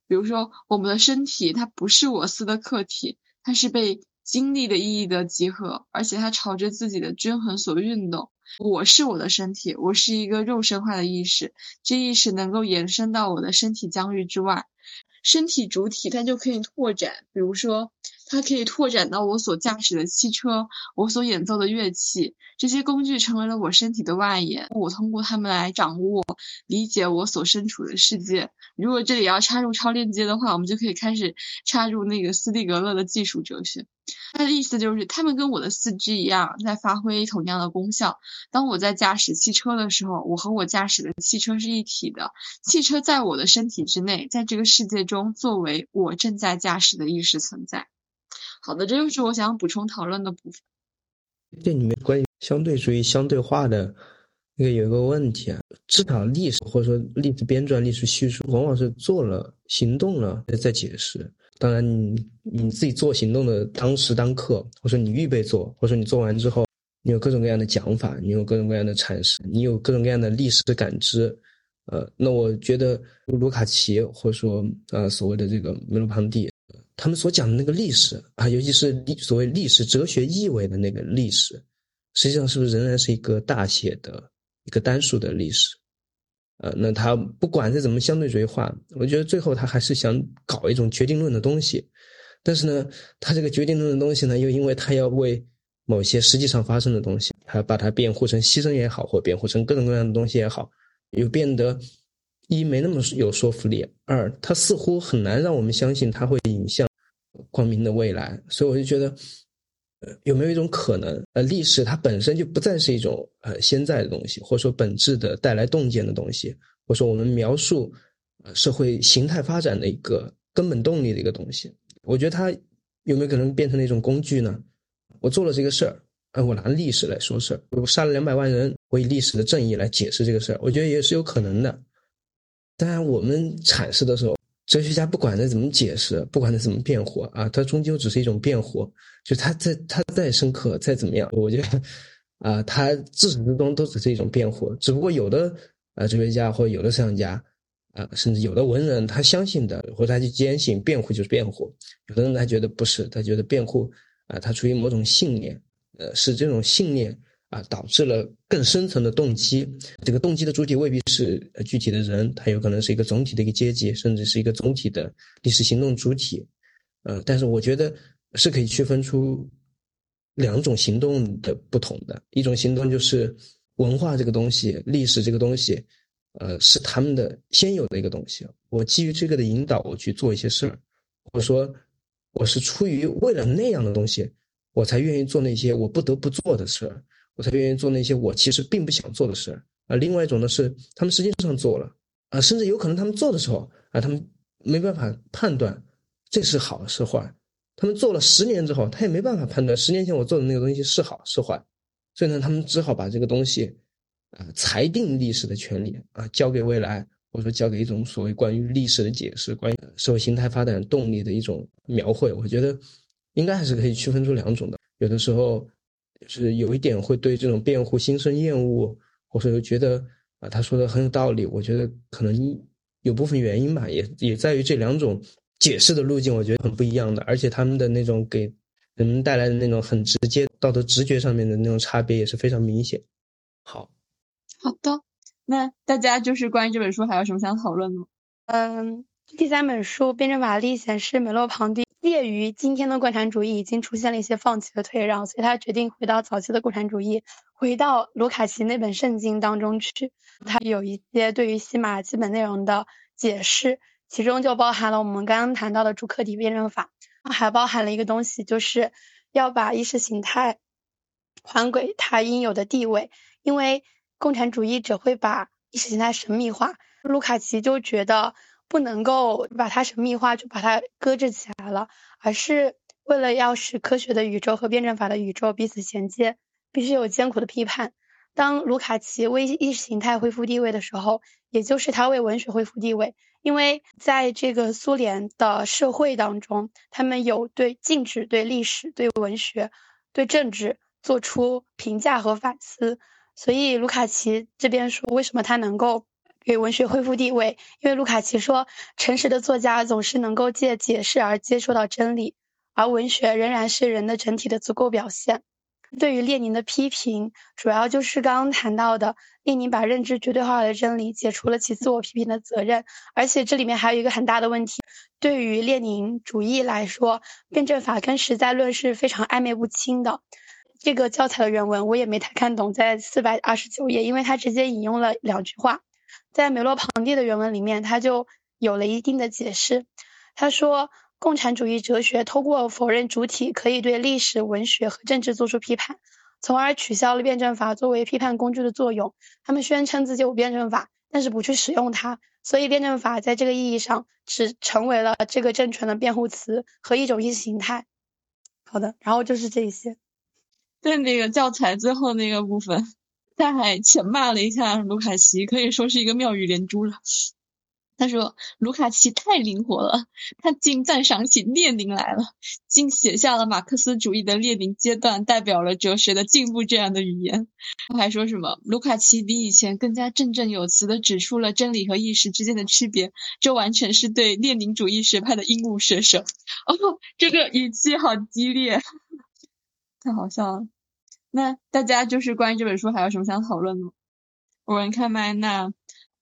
比如说我们的身体，它不是我思的客体，它是被经历的意义的集合，而且它朝着自己的均衡所运动。我是我的身体，我是一个肉身化的意识，这意识能够延伸到我的身体疆域之外。身体主体它就可以拓展，比如说它可以拓展到我所驾驶的汽车，我所演奏的乐器，这些工具成为了我身体的外延，我通过它们来掌握、理解我所身处的世界。如果这里要插入超链接的话，我们就可以开始插入那个斯蒂格勒的技术哲学。他的意思就是，他们跟我的四肢一样，在发挥同样的功效。当我在驾驶汽车的时候，我和我驾驶的汽车是一体的。汽车在我的身体之内，在这个世界中，作为我正在驾驶的意识存在。好的，这就是我想补充讨论的部分。这里面关于相对主义相对化的那个有一个问题啊，至少历史或者说历史编撰、历史叙述，往往是做了行动了再解释。当然，你你自己做行动的当时当刻，或者说你预备做，或者说你做完之后，你有各种各样的讲法，你有各种各样的阐释，你有各种各样的历史的感知，呃，那我觉得卢卡奇或者说呃所谓的这个梅洛庞蒂，他们所讲的那个历史啊，尤其是历所谓历史哲学意味的那个历史，实际上是不是仍然是一个大写的一个单数的历史？呃，那他不管是怎么相对主义化，我觉得最后他还是想搞一种决定论的东西。但是呢，他这个决定论的东西呢，又因为他要为某些实际上发生的东西，他把它辩护成牺牲也好，或辩护成各种各样的东西也好，又变得一没那么有说服力，二它似乎很难让我们相信它会引向光明的未来。所以我就觉得。呃有没有一种可能，呃，历史它本身就不再是一种呃现在的东西，或者说本质的带来洞见的东西，或者说我们描述呃社会形态发展的一个根本动力的一个东西？我觉得它有没有可能变成了一种工具呢？我做了这个事儿呃，我拿历史来说事儿，我杀了两百万人，我以历史的正义来解释这个事儿，我觉得也是有可能的。当然，我们阐释的时候，哲学家不管他怎么解释，不管他怎么辩护啊，他终究只是一种辩护。就他再他再深刻再怎么样，我觉得啊，他自始至终都只是一种辩护。只不过有的啊哲学家或有的思想家啊，甚至有的文人，他相信的或者他就坚信辩护就是辩护。有的人他觉得不是，他觉得辩护啊，他出于某种信念，呃，是这种信念。啊，导致了更深层的动机。这个动机的主体未必是具体的人，它有可能是一个总体的一个阶级，甚至是一个总体的历史行动主体。呃，但是我觉得是可以区分出两种行动的不同的。一种行动就是文化这个东西、历史这个东西，呃，是他们的先有的一个东西。我基于这个的引导，我去做一些事儿，或者说我是出于为了那样的东西，我才愿意做那些我不得不做的事儿。我才愿意做那些我其实并不想做的事儿啊。另外一种呢是，他们实际上做了啊，甚至有可能他们做的时候啊，他们没办法判断这是好是坏。他们做了十年之后，他也没办法判断十年前我做的那个东西是好是坏。所以呢，他们只好把这个东西啊裁定历史的权利啊交给未来，或者说交给一种所谓关于历史的解释，关于社会形态发展动力的一种描绘。我觉得应该还是可以区分出两种的。有的时候。是有一点会对这种辩护心生厌恶，或者觉得啊他说的很有道理。我觉得可能有部分原因吧，也也在于这两种解释的路径，我觉得很不一样的，而且他们的那种给人们带来的那种很直接道德直觉上面的那种差别也是非常明显。好，好的，那大家就是关于这本书还有什么想讨论的吗？嗯，第三本书《辩证法历显示梅洛庞蒂。介于今天的共产主义已经出现了一些放弃和退让，所以他决定回到早期的共产主义，回到卢卡奇那本圣经当中去。他有一些对于西马基本内容的解释，其中就包含了我们刚刚谈到的主客体辩证法，还包含了一个东西，就是要把意识形态还给它应有的地位，因为共产主义者会把意识形态神秘化。卢卡奇就觉得。不能够把它神秘化，就把它搁置起来了，而是为了要使科学的宇宙和辩证法的宇宙彼此衔接，必须有艰苦的批判。当卢卡奇为意识形态恢复地位的时候，也就是他为文学恢复地位，因为在这个苏联的社会当中，他们有对禁止对历史、对文学、对政治做出评价和反思，所以卢卡奇这边说，为什么他能够？给文学恢复地位，因为卢卡奇说，诚实的作家总是能够借解释而接受到真理，而文学仍然是人的整体的足够表现。对于列宁的批评，主要就是刚刚谈到的，列宁把认知绝对化的真理解除了其自我批评的责任，而且这里面还有一个很大的问题，对于列宁主义来说，辩证法跟实在论是非常暧昧不清的。这个教材的原文我也没太看懂，在四百二十九页，因为他直接引用了两句话。在梅洛庞蒂的原文里面，他就有了一定的解释。他说，共产主义哲学通过否认主体，可以对历史、文学和政治做出批判，从而取消了辩证法作为批判工具的作用。他们宣称自己有辩证法，但是不去使用它，所以辩证法在这个意义上只成为了这个政权的辩护词和一种意识形态。好的，然后就是这一些。在那个教材最后那个部分。他还浅骂了一下卢卡奇，可以说是一个妙语连珠了。他说卢卡奇太灵活了，他竟赞赏起列宁来了，竟写下了马克思主义的列宁阶段代表了哲学的进步这样的语言。他还说什么卢卡奇比以前更加振振有词的指出了真理和意识之间的区别，这完全是对列宁主义学派的鹦鹉射手。哦，这个语气好激烈，太好笑了。那大家就是关于这本书还有什么想讨论的吗？我人开麦，那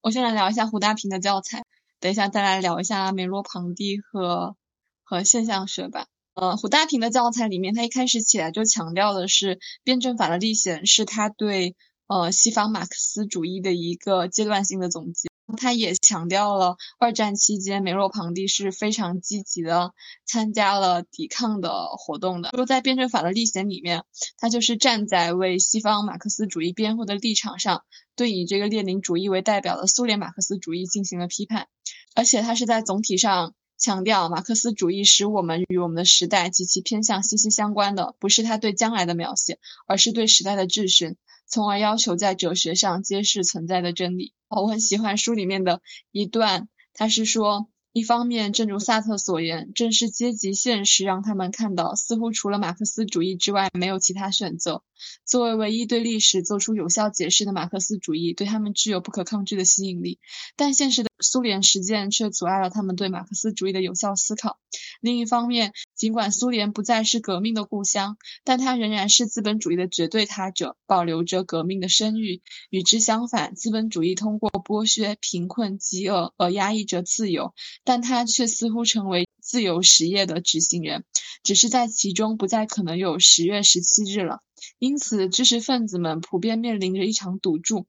我先来聊一下胡大平的教材，等一下再来聊一下梅洛庞蒂和和现象学吧。呃，胡大平的教材里面，他一开始起来就强调的是辩证法的立显是他对呃西方马克思主义的一个阶段性的总结。他也强调了二战期间梅洛庞蒂是非常积极的参加了抵抗的活动的。说在辩证法的立显里面，他就是站在为西方马克思主义辩护的立场上，对以这个列宁主义为代表的苏联马克思主义进行了批判，而且他是在总体上强调马克思主义使我们与我们的时代及其偏向息息相关的，不是他对将来的描写，而是对时代的质询，从而要求在哲学上揭示存在的真理。我很喜欢书里面的一段，他是说。一方面，正如萨特所言，正是阶级现实让他们看到，似乎除了马克思主义之外，没有其他选择。作为唯一对历史做出有效解释的马克思主义，对他们具有不可抗拒的吸引力。但现实的苏联实践却阻碍了他们对马克思主义的有效思考。另一方面，尽管苏联不再是革命的故乡，但它仍然是资本主义的绝对他者，保留着革命的声誉。与之相反，资本主义通过剥削、贫困、饥饿而压抑着自由。但他却似乎成为自由实业的执行人，只是在其中不再可能有十月十七日了。因此，知识分子们普遍面临着一场赌注。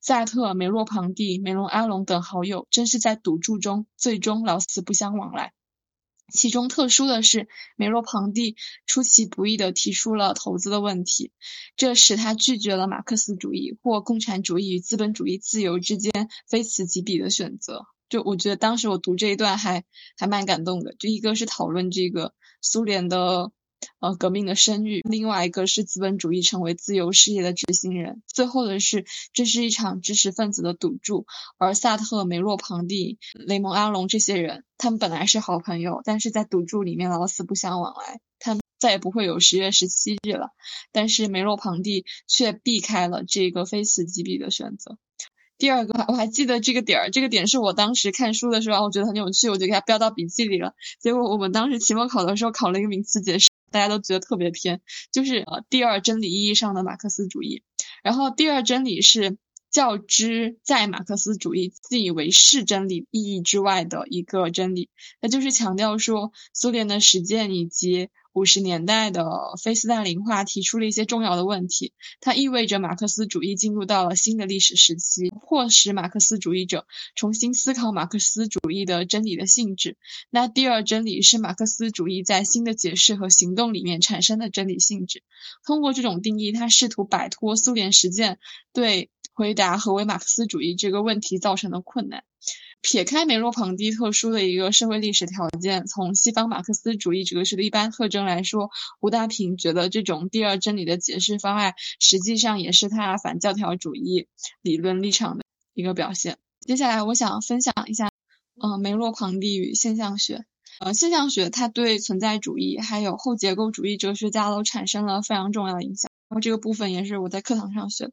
萨特、梅洛庞蒂、梅隆阿隆等好友正是在赌注中最终老死不相往来。其中特殊的是，梅洛庞蒂出其不意地提出了投资的问题，这使他拒绝了马克思主义或共产主义与资本主义自由之间非此即彼的选择。就我觉得当时我读这一段还还蛮感动的，就一个是讨论这个苏联的呃革命的声誉，另外一个是资本主义成为自由事业的执行人，最后的是这是一场知识分子的赌注，而萨特、梅洛庞蒂、雷蒙阿隆这些人，他们本来是好朋友，但是在赌注里面老死不相往来，他们再也不会有十月十七日了，但是梅洛庞蒂却避开了这个非此即彼的选择。第二个，我还记得这个点儿，这个点是我当时看书的时候，我觉得很有趣，我就给它标到笔记里了。结果我们当时期末考的时候考了一个名词解释，大家都觉得特别偏，就是呃第二真理意义上的马克思主义。然后第二真理是较之在马克思主义自以为是真理意义之外的一个真理，那就是强调说苏联的实践以及。五十年代的非斯大林化提出了一些重要的问题，它意味着马克思主义进入到了新的历史时期，迫使马克思主义者重新思考马克思主义的真理的性质。那第二真理是马克思主义在新的解释和行动里面产生的真理性质。通过这种定义，他试图摆脱苏联实践对回答何为马克思主义这个问题造成的困难。撇开梅洛庞蒂特殊的一个社会历史条件，从西方马克思主义哲学的一般特征来说，胡大平觉得这种第二真理的解释方案，实际上也是他反教条主义理论立场的一个表现。接下来，我想分享一下，嗯，梅洛庞蒂与现象学。呃，现象学它对存在主义还有后结构主义哲学家都产生了非常重要的影响。然后这个部分也是我在课堂上学的。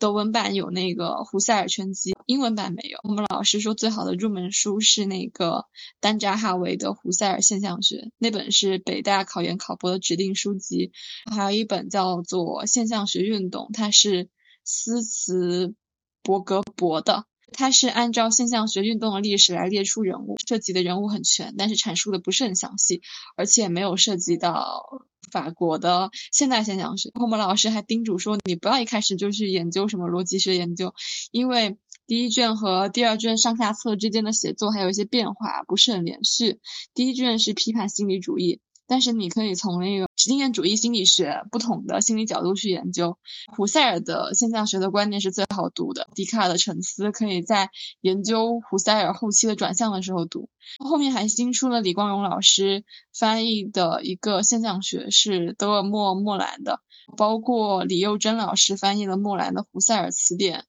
德文版有那个胡塞尔全集，英文版没有。我们老师说最好的入门书是那个丹扎哈维的《胡塞尔现象学》，那本是北大考研考博的指定书籍。还有一本叫做《现象学运动》，它是斯茨伯格博的。它是按照现象学运动的历史来列出人物，涉及的人物很全，但是阐述的不是很详细，而且没有涉及到法国的现代现象学。我们老师还叮嘱说，你不要一开始就去研究什么逻辑学研究，因为第一卷和第二卷上下册之间的写作还有一些变化，不是很连续。第一卷是批判心理主义。但是你可以从那个经验主义心理学不同的心理角度去研究，胡塞尔的现象学的观念是最好读的。笛卡尔的沉思可以在研究胡塞尔后期的转向的时候读。后面还新出了李光荣老师翻译的一个现象学，是德尔莫莫兰的，包括李幼珍老师翻译了莫兰的胡塞尔词典，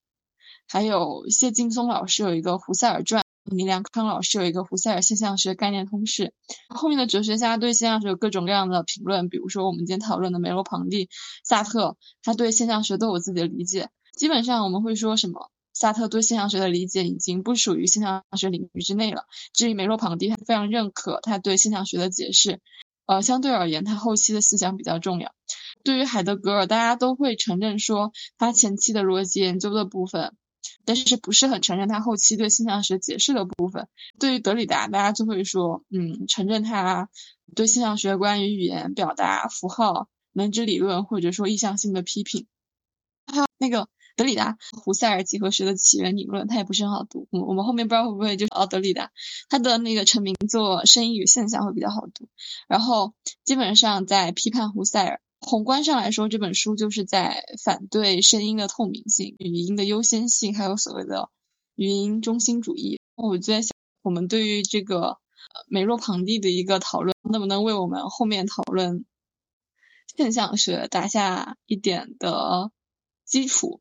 还有谢劲松老师有一个胡塞尔传。李良康老师有一个胡塞尔现象学概念通识，后面的哲学家对现象学有各种各样的评论，比如说我们今天讨论的梅洛庞蒂、萨特，他对现象学都有自己的理解。基本上我们会说什么？萨特对现象学的理解已经不属于现象学领域之内了。至于梅洛庞蒂，他非常认可他对现象学的解释，呃，相对而言，他后期的思想比较重要。对于海德格尔，大家都会承认说他前期的逻辑研究的部分。但是不是很承认他后期对现象学解释的部分。对于德里达，大家就会说，嗯，承认他对现象学关于语言表达、符号、能指理论或者说意向性的批评。还有那个德里达，胡塞尔几何学的起源理论，他也不是很好读。我我们后面不知道会不会就哦，德里达他的那个成名作《声音与现象》会比较好读。然后基本上在批判胡塞尔。宏观上来说，这本书就是在反对声音的透明性、语音的优先性，还有所谓的语音中心主义。我就在想，我们对于这个梅洛庞蒂的一个讨论，能不能为我们后面讨论现象学打下一点的基础？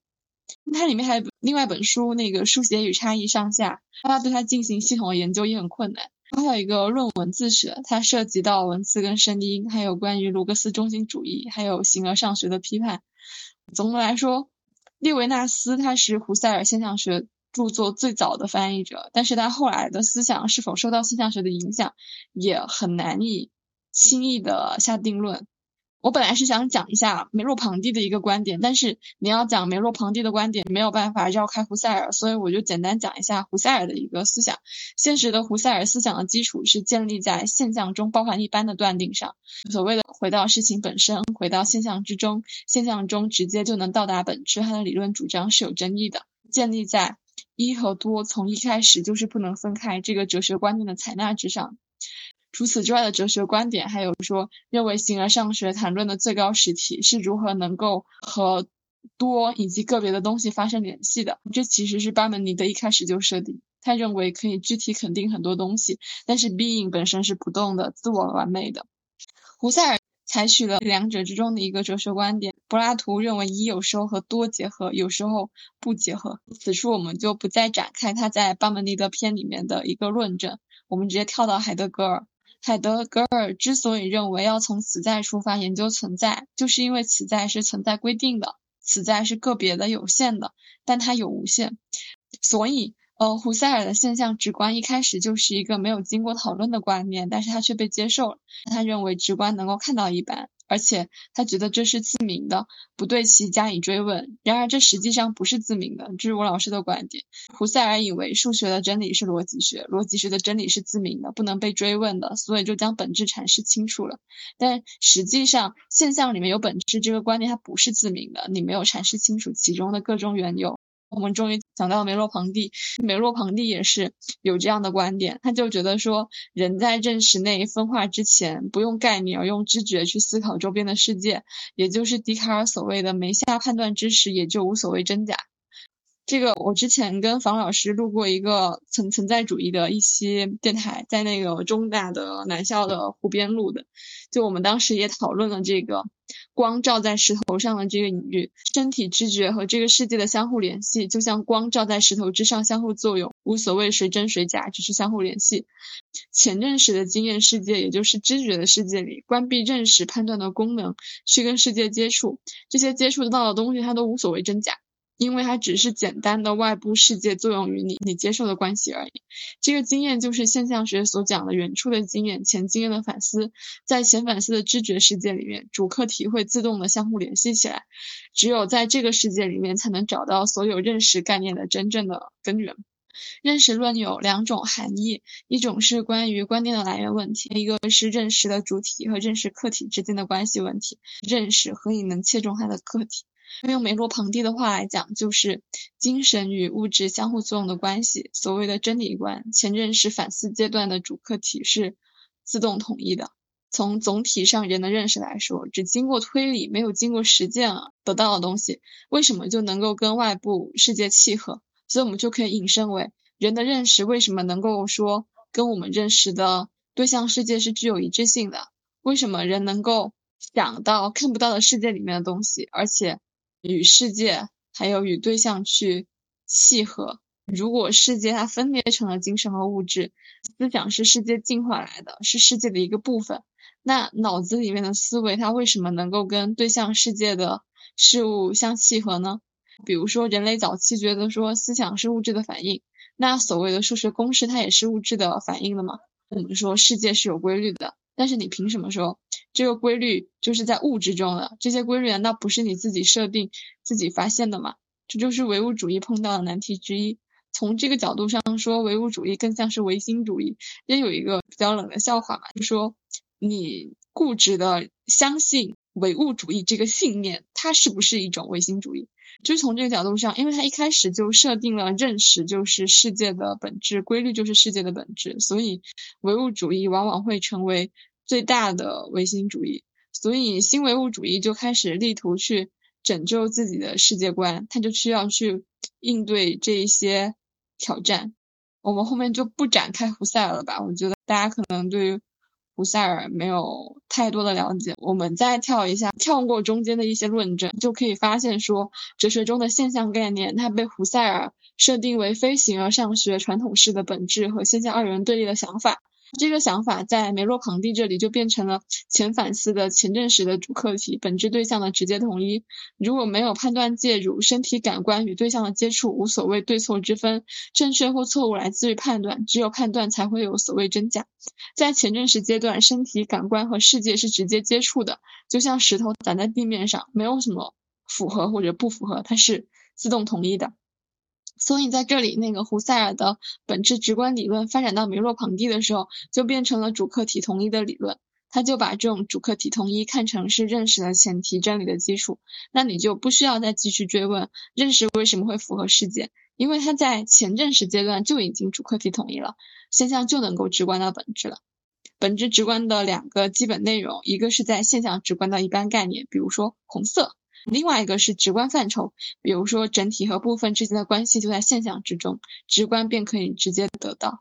它里面还有另外一本书，那个书写与差异上下，它对它进行系统的研究也很困难。还有一个论文自学，它涉及到文字跟声音，还有关于卢格斯中心主义，还有形而上学的批判。总的来说，列维纳斯他是胡塞尔现象学著作最早的翻译者，但是他后来的思想是否受到现象学的影响，也很难以轻易的下定论。我本来是想讲一下梅洛庞蒂的一个观点，但是你要讲梅洛庞蒂的观点，没有办法绕开胡塞尔，所以我就简单讲一下胡塞尔的一个思想。现实的胡塞尔思想的基础是建立在现象中包含一般的断定上，所谓的回到事情本身，回到现象之中，现象中直接就能到达本质，他的理论主张是有争议的。建立在一和多从一开始就是不能分开这个哲学观念的采纳之上。除此之外的哲学观点，还有说认为形而上学谈论的最高实体是如何能够和多以及个别的东西发生联系的。这其实是巴门尼德一开始就设定，他认为可以具体肯定很多东西，但是 being 本身是不动的、自我完美的。胡塞尔采取了两者之中的一个哲学观点。柏拉图认为一有时候和多结合，有时候不结合。此处我们就不再展开他在巴门尼德篇里面的一个论证，我们直接跳到海德格尔。海德格尔之所以认为要从此在出发研究存在，就是因为此在是存在规定的，此在是个别的、有限的，但它有无限。所以，呃，胡塞尔的现象直观一开始就是一个没有经过讨论的观念，但是他却被接受了。他认为直观能够看到一般。而且他觉得这是自明的，不对其加以追问。然而这实际上不是自明的，这是我老师的观点。胡塞尔以为数学的真理是逻辑学，逻辑学的真理是自明的，不能被追问的，所以就将本质阐释清楚了。但实际上现象里面有本质这个观念它不是自明的，你没有阐释清楚其中的各种缘由。我们终于讲到梅洛庞蒂，梅洛庞蒂也是有这样的观点，他就觉得说，人在认识内分化之前，不用概念而用知觉去思考周边的世界，也就是笛卡尔所谓的没下判断知识，也就无所谓真假。这个我之前跟房老师录过一个存存在主义的一期电台，在那个中大的南校的湖边录的，就我们当时也讨论了这个光照在石头上的这个隐喻，身体知觉和这个世界的相互联系，就像光照在石头之上相互作用，无所谓谁真谁假，只是相互联系。前认识的经验世界，也就是知觉的世界里，关闭认识判断的功能，去跟世界接触，这些接触得到的东西，它都无所谓真假。因为它只是简单的外部世界作用于你你接受的关系而已。这个经验就是现象学所讲的远处的经验、前经验的反思。在前反思的知觉世界里面，主客体会自动的相互联系起来。只有在这个世界里面，才能找到所有认识概念的真正的根源。认识论有两种含义：一种是关于观念的来源问题，一个是认识的主体和认识客体之间的关系问题。认识和你能切中它的客体？用梅洛庞蒂的话来讲，就是精神与物质相互作用的关系。所谓的真理观，前认识反思阶段的主客体是自动统一的。从总体上人的认识来说，只经过推理，没有经过实践啊得到的东西，为什么就能够跟外部世界契合？所以我们就可以引申为，人的认识为什么能够说跟我们认识的对象世界是具有一致性的？为什么人能够想到看不到的世界里面的东西，而且？与世界还有与对象去契合。如果世界它分裂成了精神和物质，思想是世界进化来的，是世界的一个部分。那脑子里面的思维，它为什么能够跟对象世界的事物相契合呢？比如说，人类早期觉得说思想是物质的反应，那所谓的数学公式，它也是物质的反应的嘛？我们说世界是有规律的。但是你凭什么说这个规律就是在物质中的？这些规律难道不是你自己设定、自己发现的吗？这就是唯物主义碰到的难题之一。从这个角度上说，唯物主义更像是唯心主义。也有一个比较冷的笑话嘛，就说你固执的相信唯物主义这个信念，它是不是一种唯心主义？就从这个角度上，因为它一开始就设定了认识就是世界的本质，规律就是世界的本质，所以唯物主义往往会成为最大的唯心主义。所以新唯物主义就开始力图去拯救自己的世界观，他就需要去应对这一些挑战。我们后面就不展开胡塞了吧？我觉得大家可能对胡塞尔没有太多的了解。我们再跳一下，跳过中间的一些论证，就可以发现说，哲学中的现象概念，它被胡塞尔设定为非形而上学传统式的本质和现象二元对立的想法。这个想法在梅洛庞蒂这里就变成了前反思的前证实的主客体本质对象的直接统一。如果没有判断介入，身体感官与对象的接触无所谓对错之分，正确或错误来自于判断，只有判断才会有所谓真假。在前证实阶段，身体感官和世界是直接接触的，就像石头砸在地面上，没有什么符合或者不符合，它是自动统一的。所以在这里，那个胡塞尔的本质直观理论发展到梅洛庞蒂的时候，就变成了主客体统一的理论。他就把这种主客体统一看成是认识的前提、真理的基础。那你就不需要再继续追问认识为什么会符合世界，因为它在前认识阶段就已经主客体统一了，现象就能够直观到本质了。本质直观的两个基本内容，一个是在现象直观的一般概念，比如说红色。另外一个是直观范畴，比如说整体和部分之间的关系就在现象之中，直观便可以直接得到。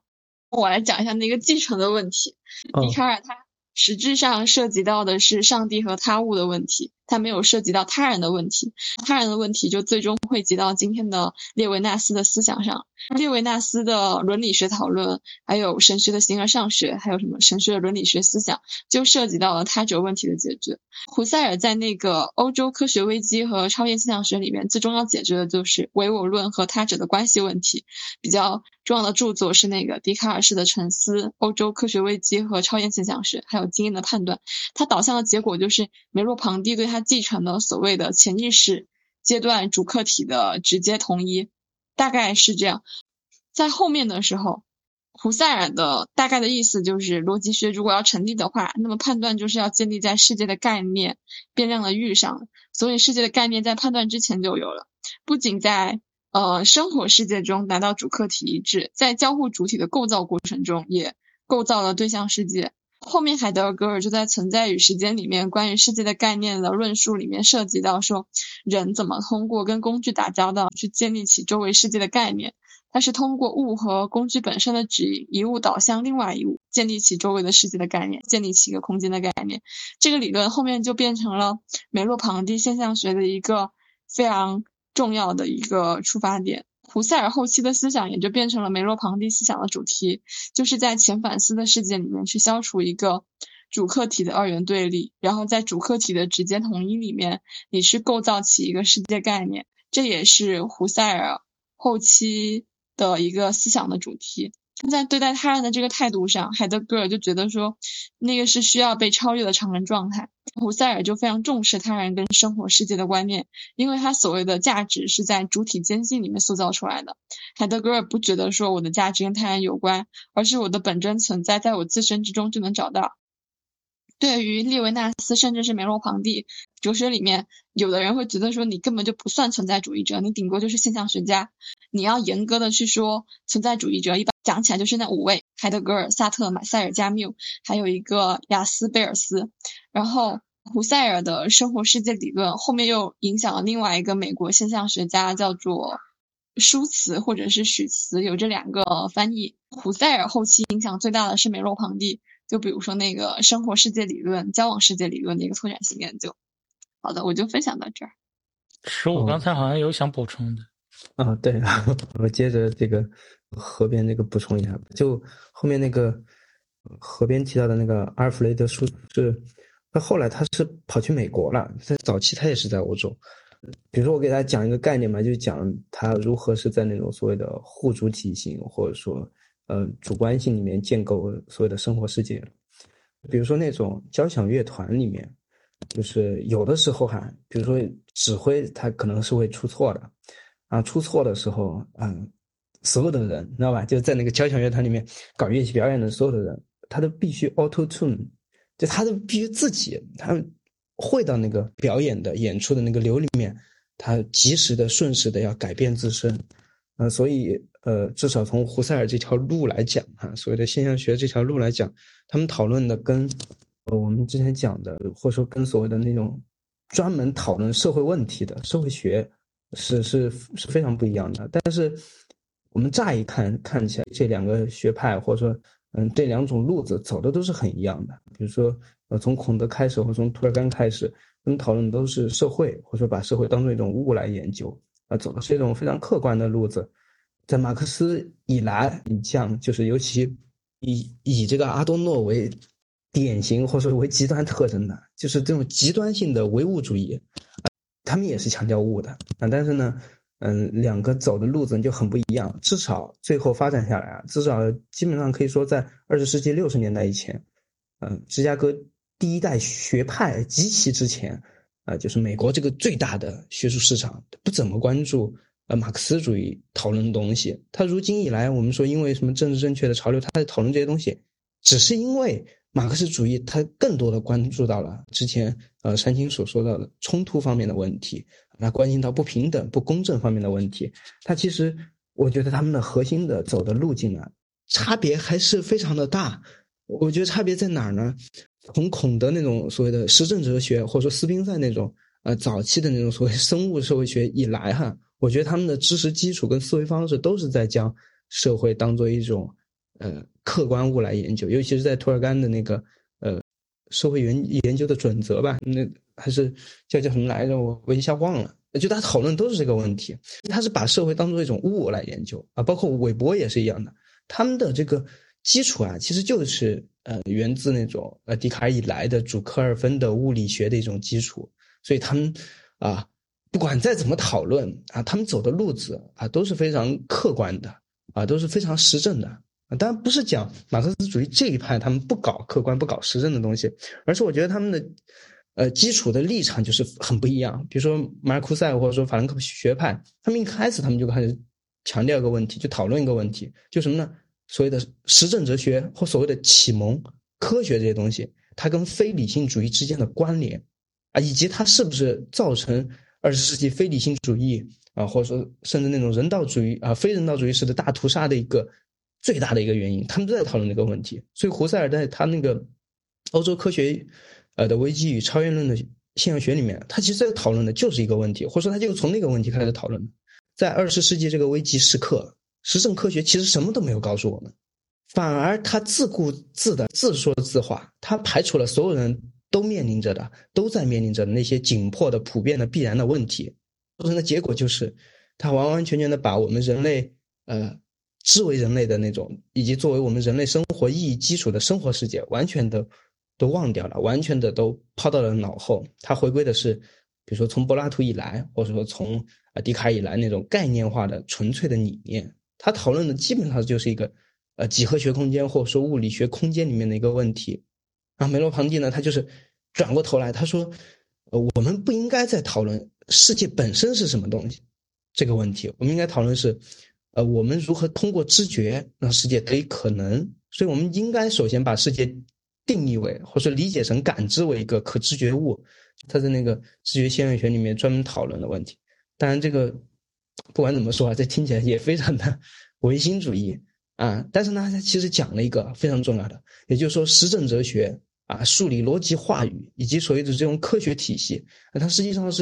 我来讲一下那个继承的问题。笛卡尔他实质上涉及到的是上帝和他物的问题，他没有涉及到他人的问题。他人的问题就最终汇集到今天的列维纳斯的思想上。列维纳斯的伦理学讨论，还有神学的形而上学，还有什么神学的伦理学思想，就涉及到了他者问题的解决。胡塞尔在那个欧洲科学危机和超验现象学里面，最终要解决的就是唯我论和他者的关系问题。比较重要的著作是那个笛卡尔式的沉思、欧洲科学危机和超验现象学，还有经验的判断。它导向的结果就是梅洛庞蒂对他他继承的所谓的潜意识阶段主客体的直接统一。大概是这样，在后面的时候，胡塞尔的大概的意思就是，逻辑学如果要成立的话，那么判断就是要建立在世界的概念变量的域上，所以世界的概念在判断之前就有了。不仅在呃生活世界中达到主客体一致，在交互主体的构造过程中也构造了对象世界。后面海德格尔就在《存在与时间》里面关于世界的概念的论述里面涉及到说，人怎么通过跟工具打交道去建立起周围世界的概念。它是通过物和工具本身的指引，一物导向另外一物，建立起周围的世界的概念，建立起一个空间的概念。这个理论后面就变成了梅洛庞蒂现象学的一个非常重要的一个出发点。胡塞尔后期的思想也就变成了梅洛庞蒂思想的主题，就是在前反思的世界里面去消除一个主客体的二元对立，然后在主客体的直接统一里面，你去构造起一个世界概念，这也是胡塞尔后期的一个思想的主题。在对待他人的这个态度上，海德格尔就觉得说，那个是需要被超越的常人状态。胡塞尔就非常重视他人跟生活世界的观念，因为他所谓的价值是在主体间隙里面塑造出来的。海德格尔不觉得说我的价值跟他人有关，而是我的本真存在在我自身之中就能找到。对于列维纳斯，甚至是梅洛庞蒂，哲学里面有的人会觉得说，你根本就不算存在主义者，你顶多就是现象学家。你要严格的去说存在主义者，一般讲起来就是那五位：海德格尔、萨特、马塞尔、加缪，还有一个雅斯贝尔斯。然后胡塞尔的生活世界理论后面又影响了另外一个美国现象学家，叫做舒茨或者是许茨，有这两个翻译。胡塞尔后期影响最大的是梅洛庞蒂。就比如说那个生活世界理论、交往世界理论的一个拓展性研究。好的，我就分享到这儿。十五刚才好像有想补充的。啊，对，我接着这个河边那个补充一下，就后面那个河边提到的那个阿尔弗雷德舒是，他后来他是跑去美国了，在早期他也是在欧洲。比如说我给大家讲一个概念嘛，就讲他如何是在那种所谓的互主体型，或者说。呃，主观性里面建构所有的生活世界，比如说那种交响乐团里面，就是有的时候哈，比如说指挥他可能是会出错的，啊，出错的时候，嗯，所有的人你知道吧？就在那个交响乐团里面搞乐器表演的所有的人，他都必须 auto tune，就他都必须自己，他会到那个表演的演出的那个流里面，他及时的、瞬时的要改变自身，呃，所以。呃，至少从胡塞尔这条路来讲，哈，所谓的现象学这条路来讲，他们讨论的跟我们之前讲的，或者说跟所谓的那种专门讨论社会问题的社会学是是是非常不一样的。但是我们乍一看看起来这两个学派或者说嗯这两种路子走的都是很一样的。比如说呃从孔德开始或从涂尔干开始，他们讨论的都是社会，或者说把社会当做一种物来研究，啊走的是一种非常客观的路子。在马克思以来，你像就是尤其以以这个阿多诺为典型或者说为极端特征的，就是这种极端性的唯物主义，他们也是强调物的啊，但是呢。嗯，两个走的路子就很不一样。至少最后发展下来啊，至少基本上可以说，在二十世纪六十年代以前，嗯，芝加哥第一代学派及其之前，啊，就是美国这个最大的学术市场不怎么关注呃马克思主义讨论的东西。他如今以来，我们说因为什么政治正确的潮流，他在讨论这些东西，只是因为马克思主义它更多的关注到了之前呃山青所说到的冲突方面的问题。那关心到不平等、不公正方面的问题，它其实我觉得他们的核心的走的路径啊，差别还是非常的大。我觉得差别在哪儿呢？从孔德那种所谓的实证哲学，或者说斯宾塞那种呃早期的那种所谓生物社会学以来哈，我觉得他们的知识基础跟思维方式都是在将社会当做一种呃客观物来研究，尤其是在涂尔干的那个呃社会研研究的准则吧，那。还是叫叫什么来着？我我一下忘了。就大家讨论都是这个问题，他是把社会当做一种物来研究啊，包括韦伯也是一样的。他们的这个基础啊，其实就是呃源自那种呃笛卡尔以来的主科二分的物理学的一种基础。所以他们啊，不管再怎么讨论啊，他们走的路子啊都是非常客观的啊，都是非常实证的。当然不是讲马克思主义这一派他们不搞客观、不搞实证的东西，而是我觉得他们的。呃，基础的立场就是很不一样。比如说马尔库塞或者说法兰克学派，他们一开始他们就开始强调一个问题，就讨论一个问题，就什么呢？所谓的实证哲学或所谓的启蒙科学这些东西，它跟非理性主义之间的关联啊，以及它是不是造成二十世纪非理性主义啊，或者说甚至那种人道主义啊、非人道主义式的大屠杀的一个最大的一个原因，他们都在讨论这个问题。所以胡塞尔在他那个欧洲科学。呃的危机与超验论的现象学里面，他其实在讨论的就是一个问题，或者说他就从那个问题开始讨论。在二十世纪这个危机时刻，实证科学其实什么都没有告诉我们，反而他自顾自的自说自话，他排除了所有人都面临着的、都在面临着的那些紧迫的、普遍的、必然的问题，造成的结果就是，他完完全全的把我们人类呃，之为人类的那种，以及作为我们人类生活意义基础的生活世界，完全的。都忘掉了，完全的都抛到了脑后。他回归的是，比如说从柏拉图以来，或者说从啊笛卡尔以来那种概念化的纯粹的理念。他讨论的基本上就是一个呃几何学空间或者说物理学空间里面的一个问题。然后梅洛庞蒂呢，他就是转过头来，他说，呃，我们不应该再讨论世界本身是什么东西这个问题，我们应该讨论是，呃，我们如何通过知觉让世界得以可能。所以，我们应该首先把世界。定义为或者说理解成感知为一个可知觉物，他在那个知觉现象学里面专门讨论的问题。当然，这个不管怎么说啊，这听起来也非常的唯心主义啊。但是呢，他其实讲了一个非常重要的，也就是说实证哲学啊，数理逻辑话语以及所谓的这种科学体系，它实际上是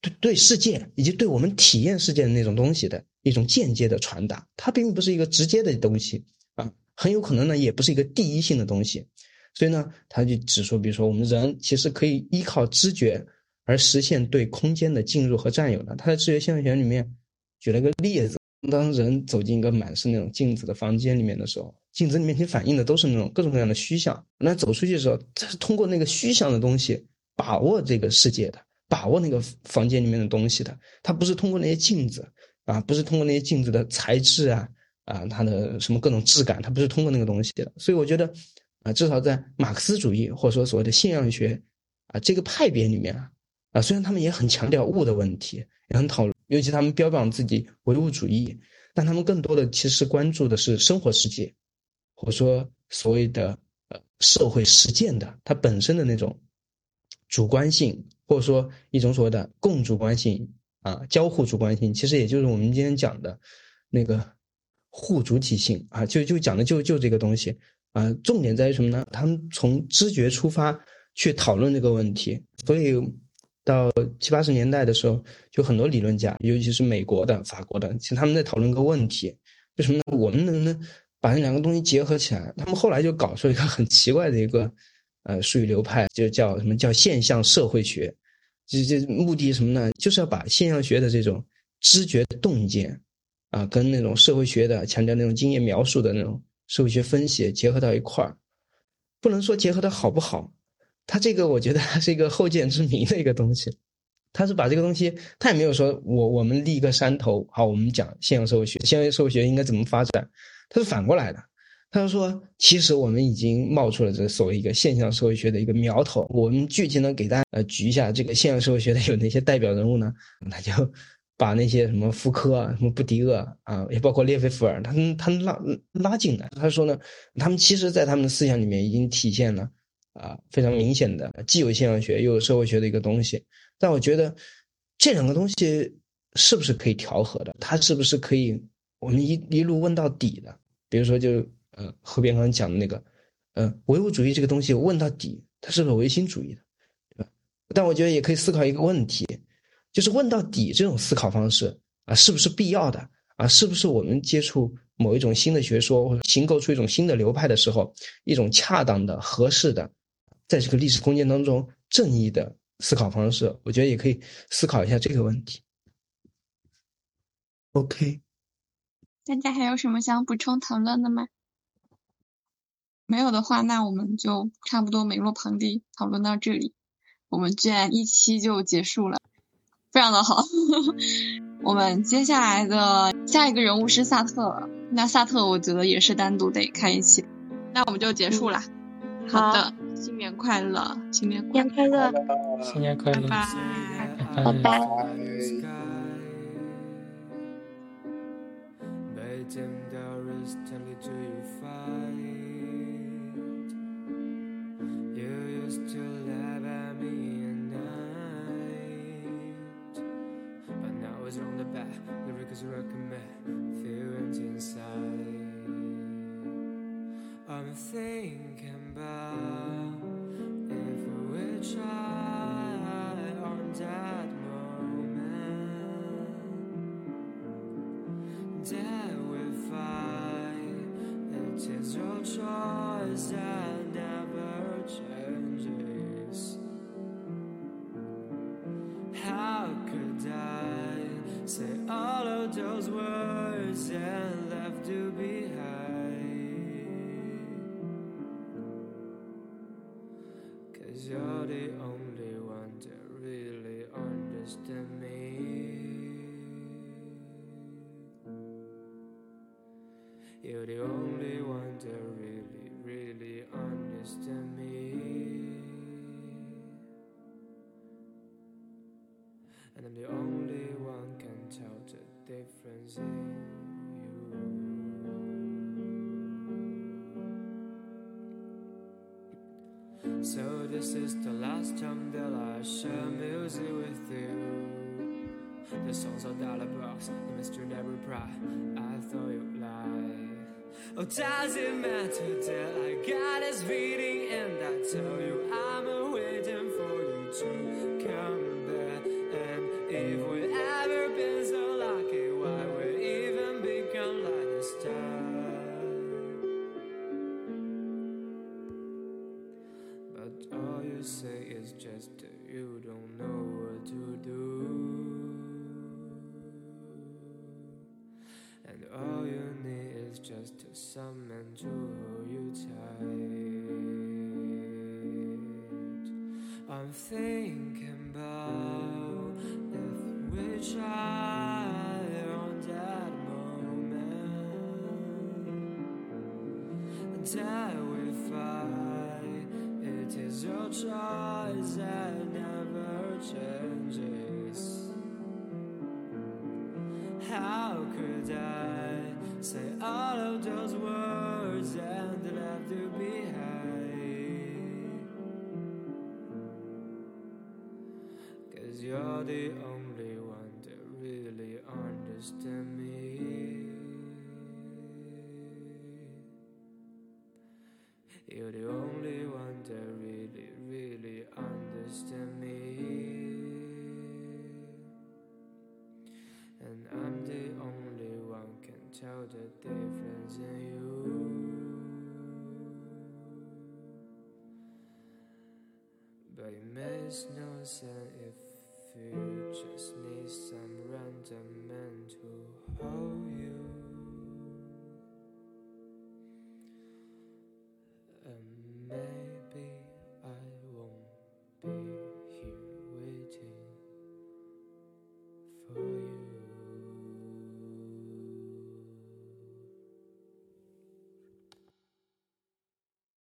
对对世界以及对我们体验世界的那种东西的一种间接的传达。它并不是一个直接的东西啊，很有可能呢，也不是一个第一性的东西。所以呢，他就指出，比如说我们人其实可以依靠知觉而实现对空间的进入和占有的。他在知觉现象学里面举了个例子：当人走进一个满是那种镜子的房间里面的时候，镜子里面其实反映的都是那种各种各样的虚像。那走出去的时候，他是通过那个虚像的东西把握这个世界的，把握那个房间里面的东西的。他不是通过那些镜子啊，不是通过那些镜子的材质啊啊，它的什么各种质感，他不是通过那个东西的。所以我觉得。啊，至少在马克思主义或者说所谓的现象学啊这个派别里面啊，啊虽然他们也很强调物的问题，也很讨论，尤其他们标榜自己唯物主义，但他们更多的其实关注的是生活世界，或者说所谓的呃社会实践的它本身的那种主观性，或者说一种所谓的共主观性啊交互主观性，其实也就是我们今天讲的那个互主体性啊，就就讲的就就这个东西。啊，重点在于什么呢？他们从知觉出发去讨论这个问题，所以到七八十年代的时候，就很多理论家，尤其是美国的、法国的，其实他们在讨论个问题，为什么呢？我们能不能把那两个东西结合起来？他们后来就搞出一个很奇怪的一个呃术语流派，就叫什么叫现象社会学。这这目的什么呢？就是要把现象学的这种知觉洞见啊，跟那种社会学的强调那种经验描述的那种社会学分析结合到一块儿。不能说结合的好不好，他这个我觉得他是一个后见之明的一个东西。他是把这个东西，他也没有说我我们立一个山头，好，我们讲现象社会学，现象社会学应该怎么发展？他是反过来的，他就说，其实我们已经冒出了这所谓一个现象社会学的一个苗头。我们具体能给大家呃举一下这个现象社会学的有哪些代表人物呢？他就把那些什么福柯啊、什么布迪厄啊，也包括列菲伏尔，他们他们拉拉进来。他说呢，他们其实在他们的思想里面已经体现了啊非常明显的既有现象学又有社会学的一个东西。但我觉得这两个东西是不是可以调和的？它是不是可以我们一一路问到底的？比如说，就呃后边刚刚讲的那个，呃唯物主义这个东西问到底，它是不是唯心主义的，对吧？但我觉得也可以思考一个问题，就是问到底这种思考方式啊，是不是必要的？啊，是不是我们接触某一种新的学说，或者形构出一种新的流派的时候，一种恰当的、合适的，在这个历史空间当中正义的？思考方式，我觉得也可以思考一下这个问题。OK，大家还有什么想补充讨论的吗？没有的话，那我们就差不多美洛庞蒂讨论到这里，我们居然一期就结束了，非常的好。我们接下来的下一个人物是萨特，那萨特我觉得也是单独得开一期，那我们就结束了。好的。新年快乐，新年快乐，新年快乐，拜拜拜拜。always recommend feelings inside. I'm thinking about if we try on that moment that we find it is your choice that never change. words and laughter behind. Cause you're the only one that really understands me. You're the only So this is the last time that I share music with you. The songs are dollar bucks, the mystery never reply. I thought you'd lie. Oh, does it matter that I got this beating and I tell you I'm waiting for you to